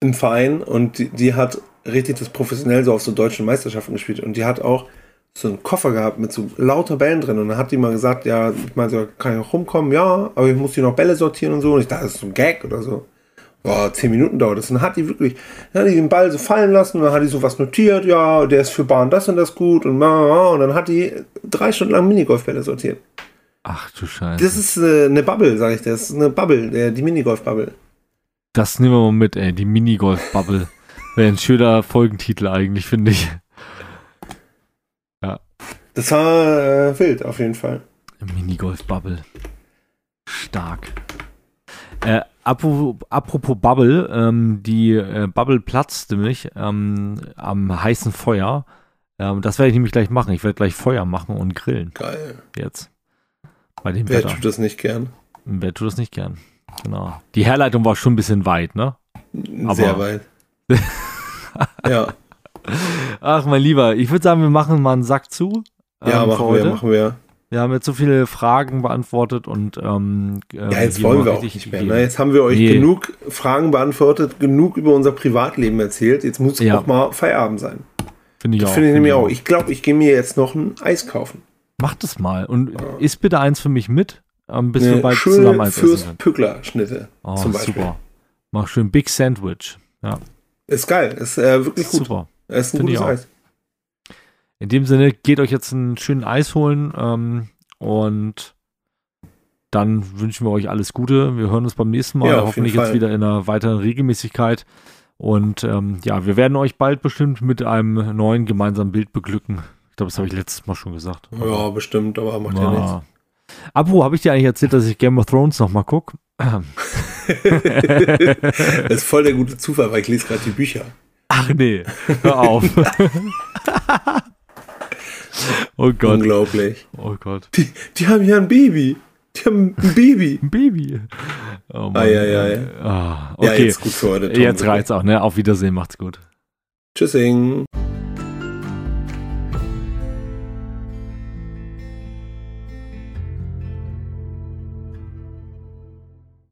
im Verein und die, die hat richtig das professionell so auf so deutschen Meisterschaften gespielt und die hat auch so einen Koffer gehabt mit so lauter Bällen drin und dann hat die mal gesagt, ja, ich meine, so, kann ich auch rumkommen? Ja, aber ich muss hier noch Bälle sortieren und so und ich dachte, das ist so ein Gag oder so. Boah, zehn Minuten dauert das. Und dann hat die wirklich, dann hat die den Ball so fallen lassen und dann hat die so was notiert, ja, der ist für Bahn das und das gut und, und dann hat die drei Stunden lang Minigolfbälle sortiert. Ach du Scheiße. Das ist äh, eine Bubble, sag ich dir. Das ist eine Bubble, äh, die Minigolf-Bubble. Das nehmen wir mal mit, ey. Die Minigolf-Bubble. Wäre ein schöner Folgentitel eigentlich, finde ich. Das war äh, wild, auf jeden Fall. Minigolf-Bubble. Stark. Äh, apropos, Bubble, ähm, die äh, Bubble platzt nämlich ähm, am heißen Feuer. Ähm, das werde ich nämlich gleich machen. Ich werde gleich Feuer machen und grillen Geil. jetzt. Bei dem Wer Wetter. tut das nicht gern? Wer tut das nicht gern? Genau. Die Herleitung war schon ein bisschen weit, ne? Aber- Sehr weit. ja, Ach, mein Lieber, ich würde sagen, wir machen mal einen Sack zu. ja, ähm, machen wir, heute. machen wir. Wir haben jetzt so viele Fragen beantwortet und ähm, Ja, jetzt wollen wir auch nicht mehr. Ne? Jetzt haben wir euch Nee. genug Fragen beantwortet, genug über unser Privatleben erzählt. Jetzt muss Ja. auch mal Feierabend sein. Finde ich Das auch. finde ich nämlich auch. Ich glaube, ich gehe mir jetzt noch ein Eis kaufen. Mach das mal und isst bitte eins für mich mit, ähm, bis wir Eine bald zusammen schöne essen Fürst können. Pückler-Schnitte Oh, zum Beispiel. super. Mach schön Big Sandwich. Ja, Ist geil. Ist äh, wirklich gut. super. Ist ein Finde ich gutes auch. Eis. In dem Sinne, geht euch jetzt einen schönen Eis holen ähm, und dann wünschen wir euch alles Gute. Wir hören uns beim nächsten Mal, Ja, hoffentlich jetzt wieder in einer weiteren Regelmäßigkeit. Und ähm, ja, wir werden euch bald bestimmt mit einem neuen gemeinsamen Bild beglücken. Ich glaube, das habe ich letztes Mal schon gesagt. Ja, bestimmt, aber macht ja nichts. Ja. Apropos, habe ich dir eigentlich erzählt, dass ich Game of Thrones nochmal gucke? das ist voll der gute Zufall, weil ich lese gerade die Bücher. Ach nee, hör auf. oh Gott. Unglaublich. Oh Gott. Die, die haben ja ein Baby. Die haben ein Baby. Ein Baby. Oh Mann. Ai, ai, ai. Ah, okay. Ja, jetzt gut für heute. Tom, jetzt reizt auch, ne? Auf Wiedersehen, macht's gut. Tschüssing.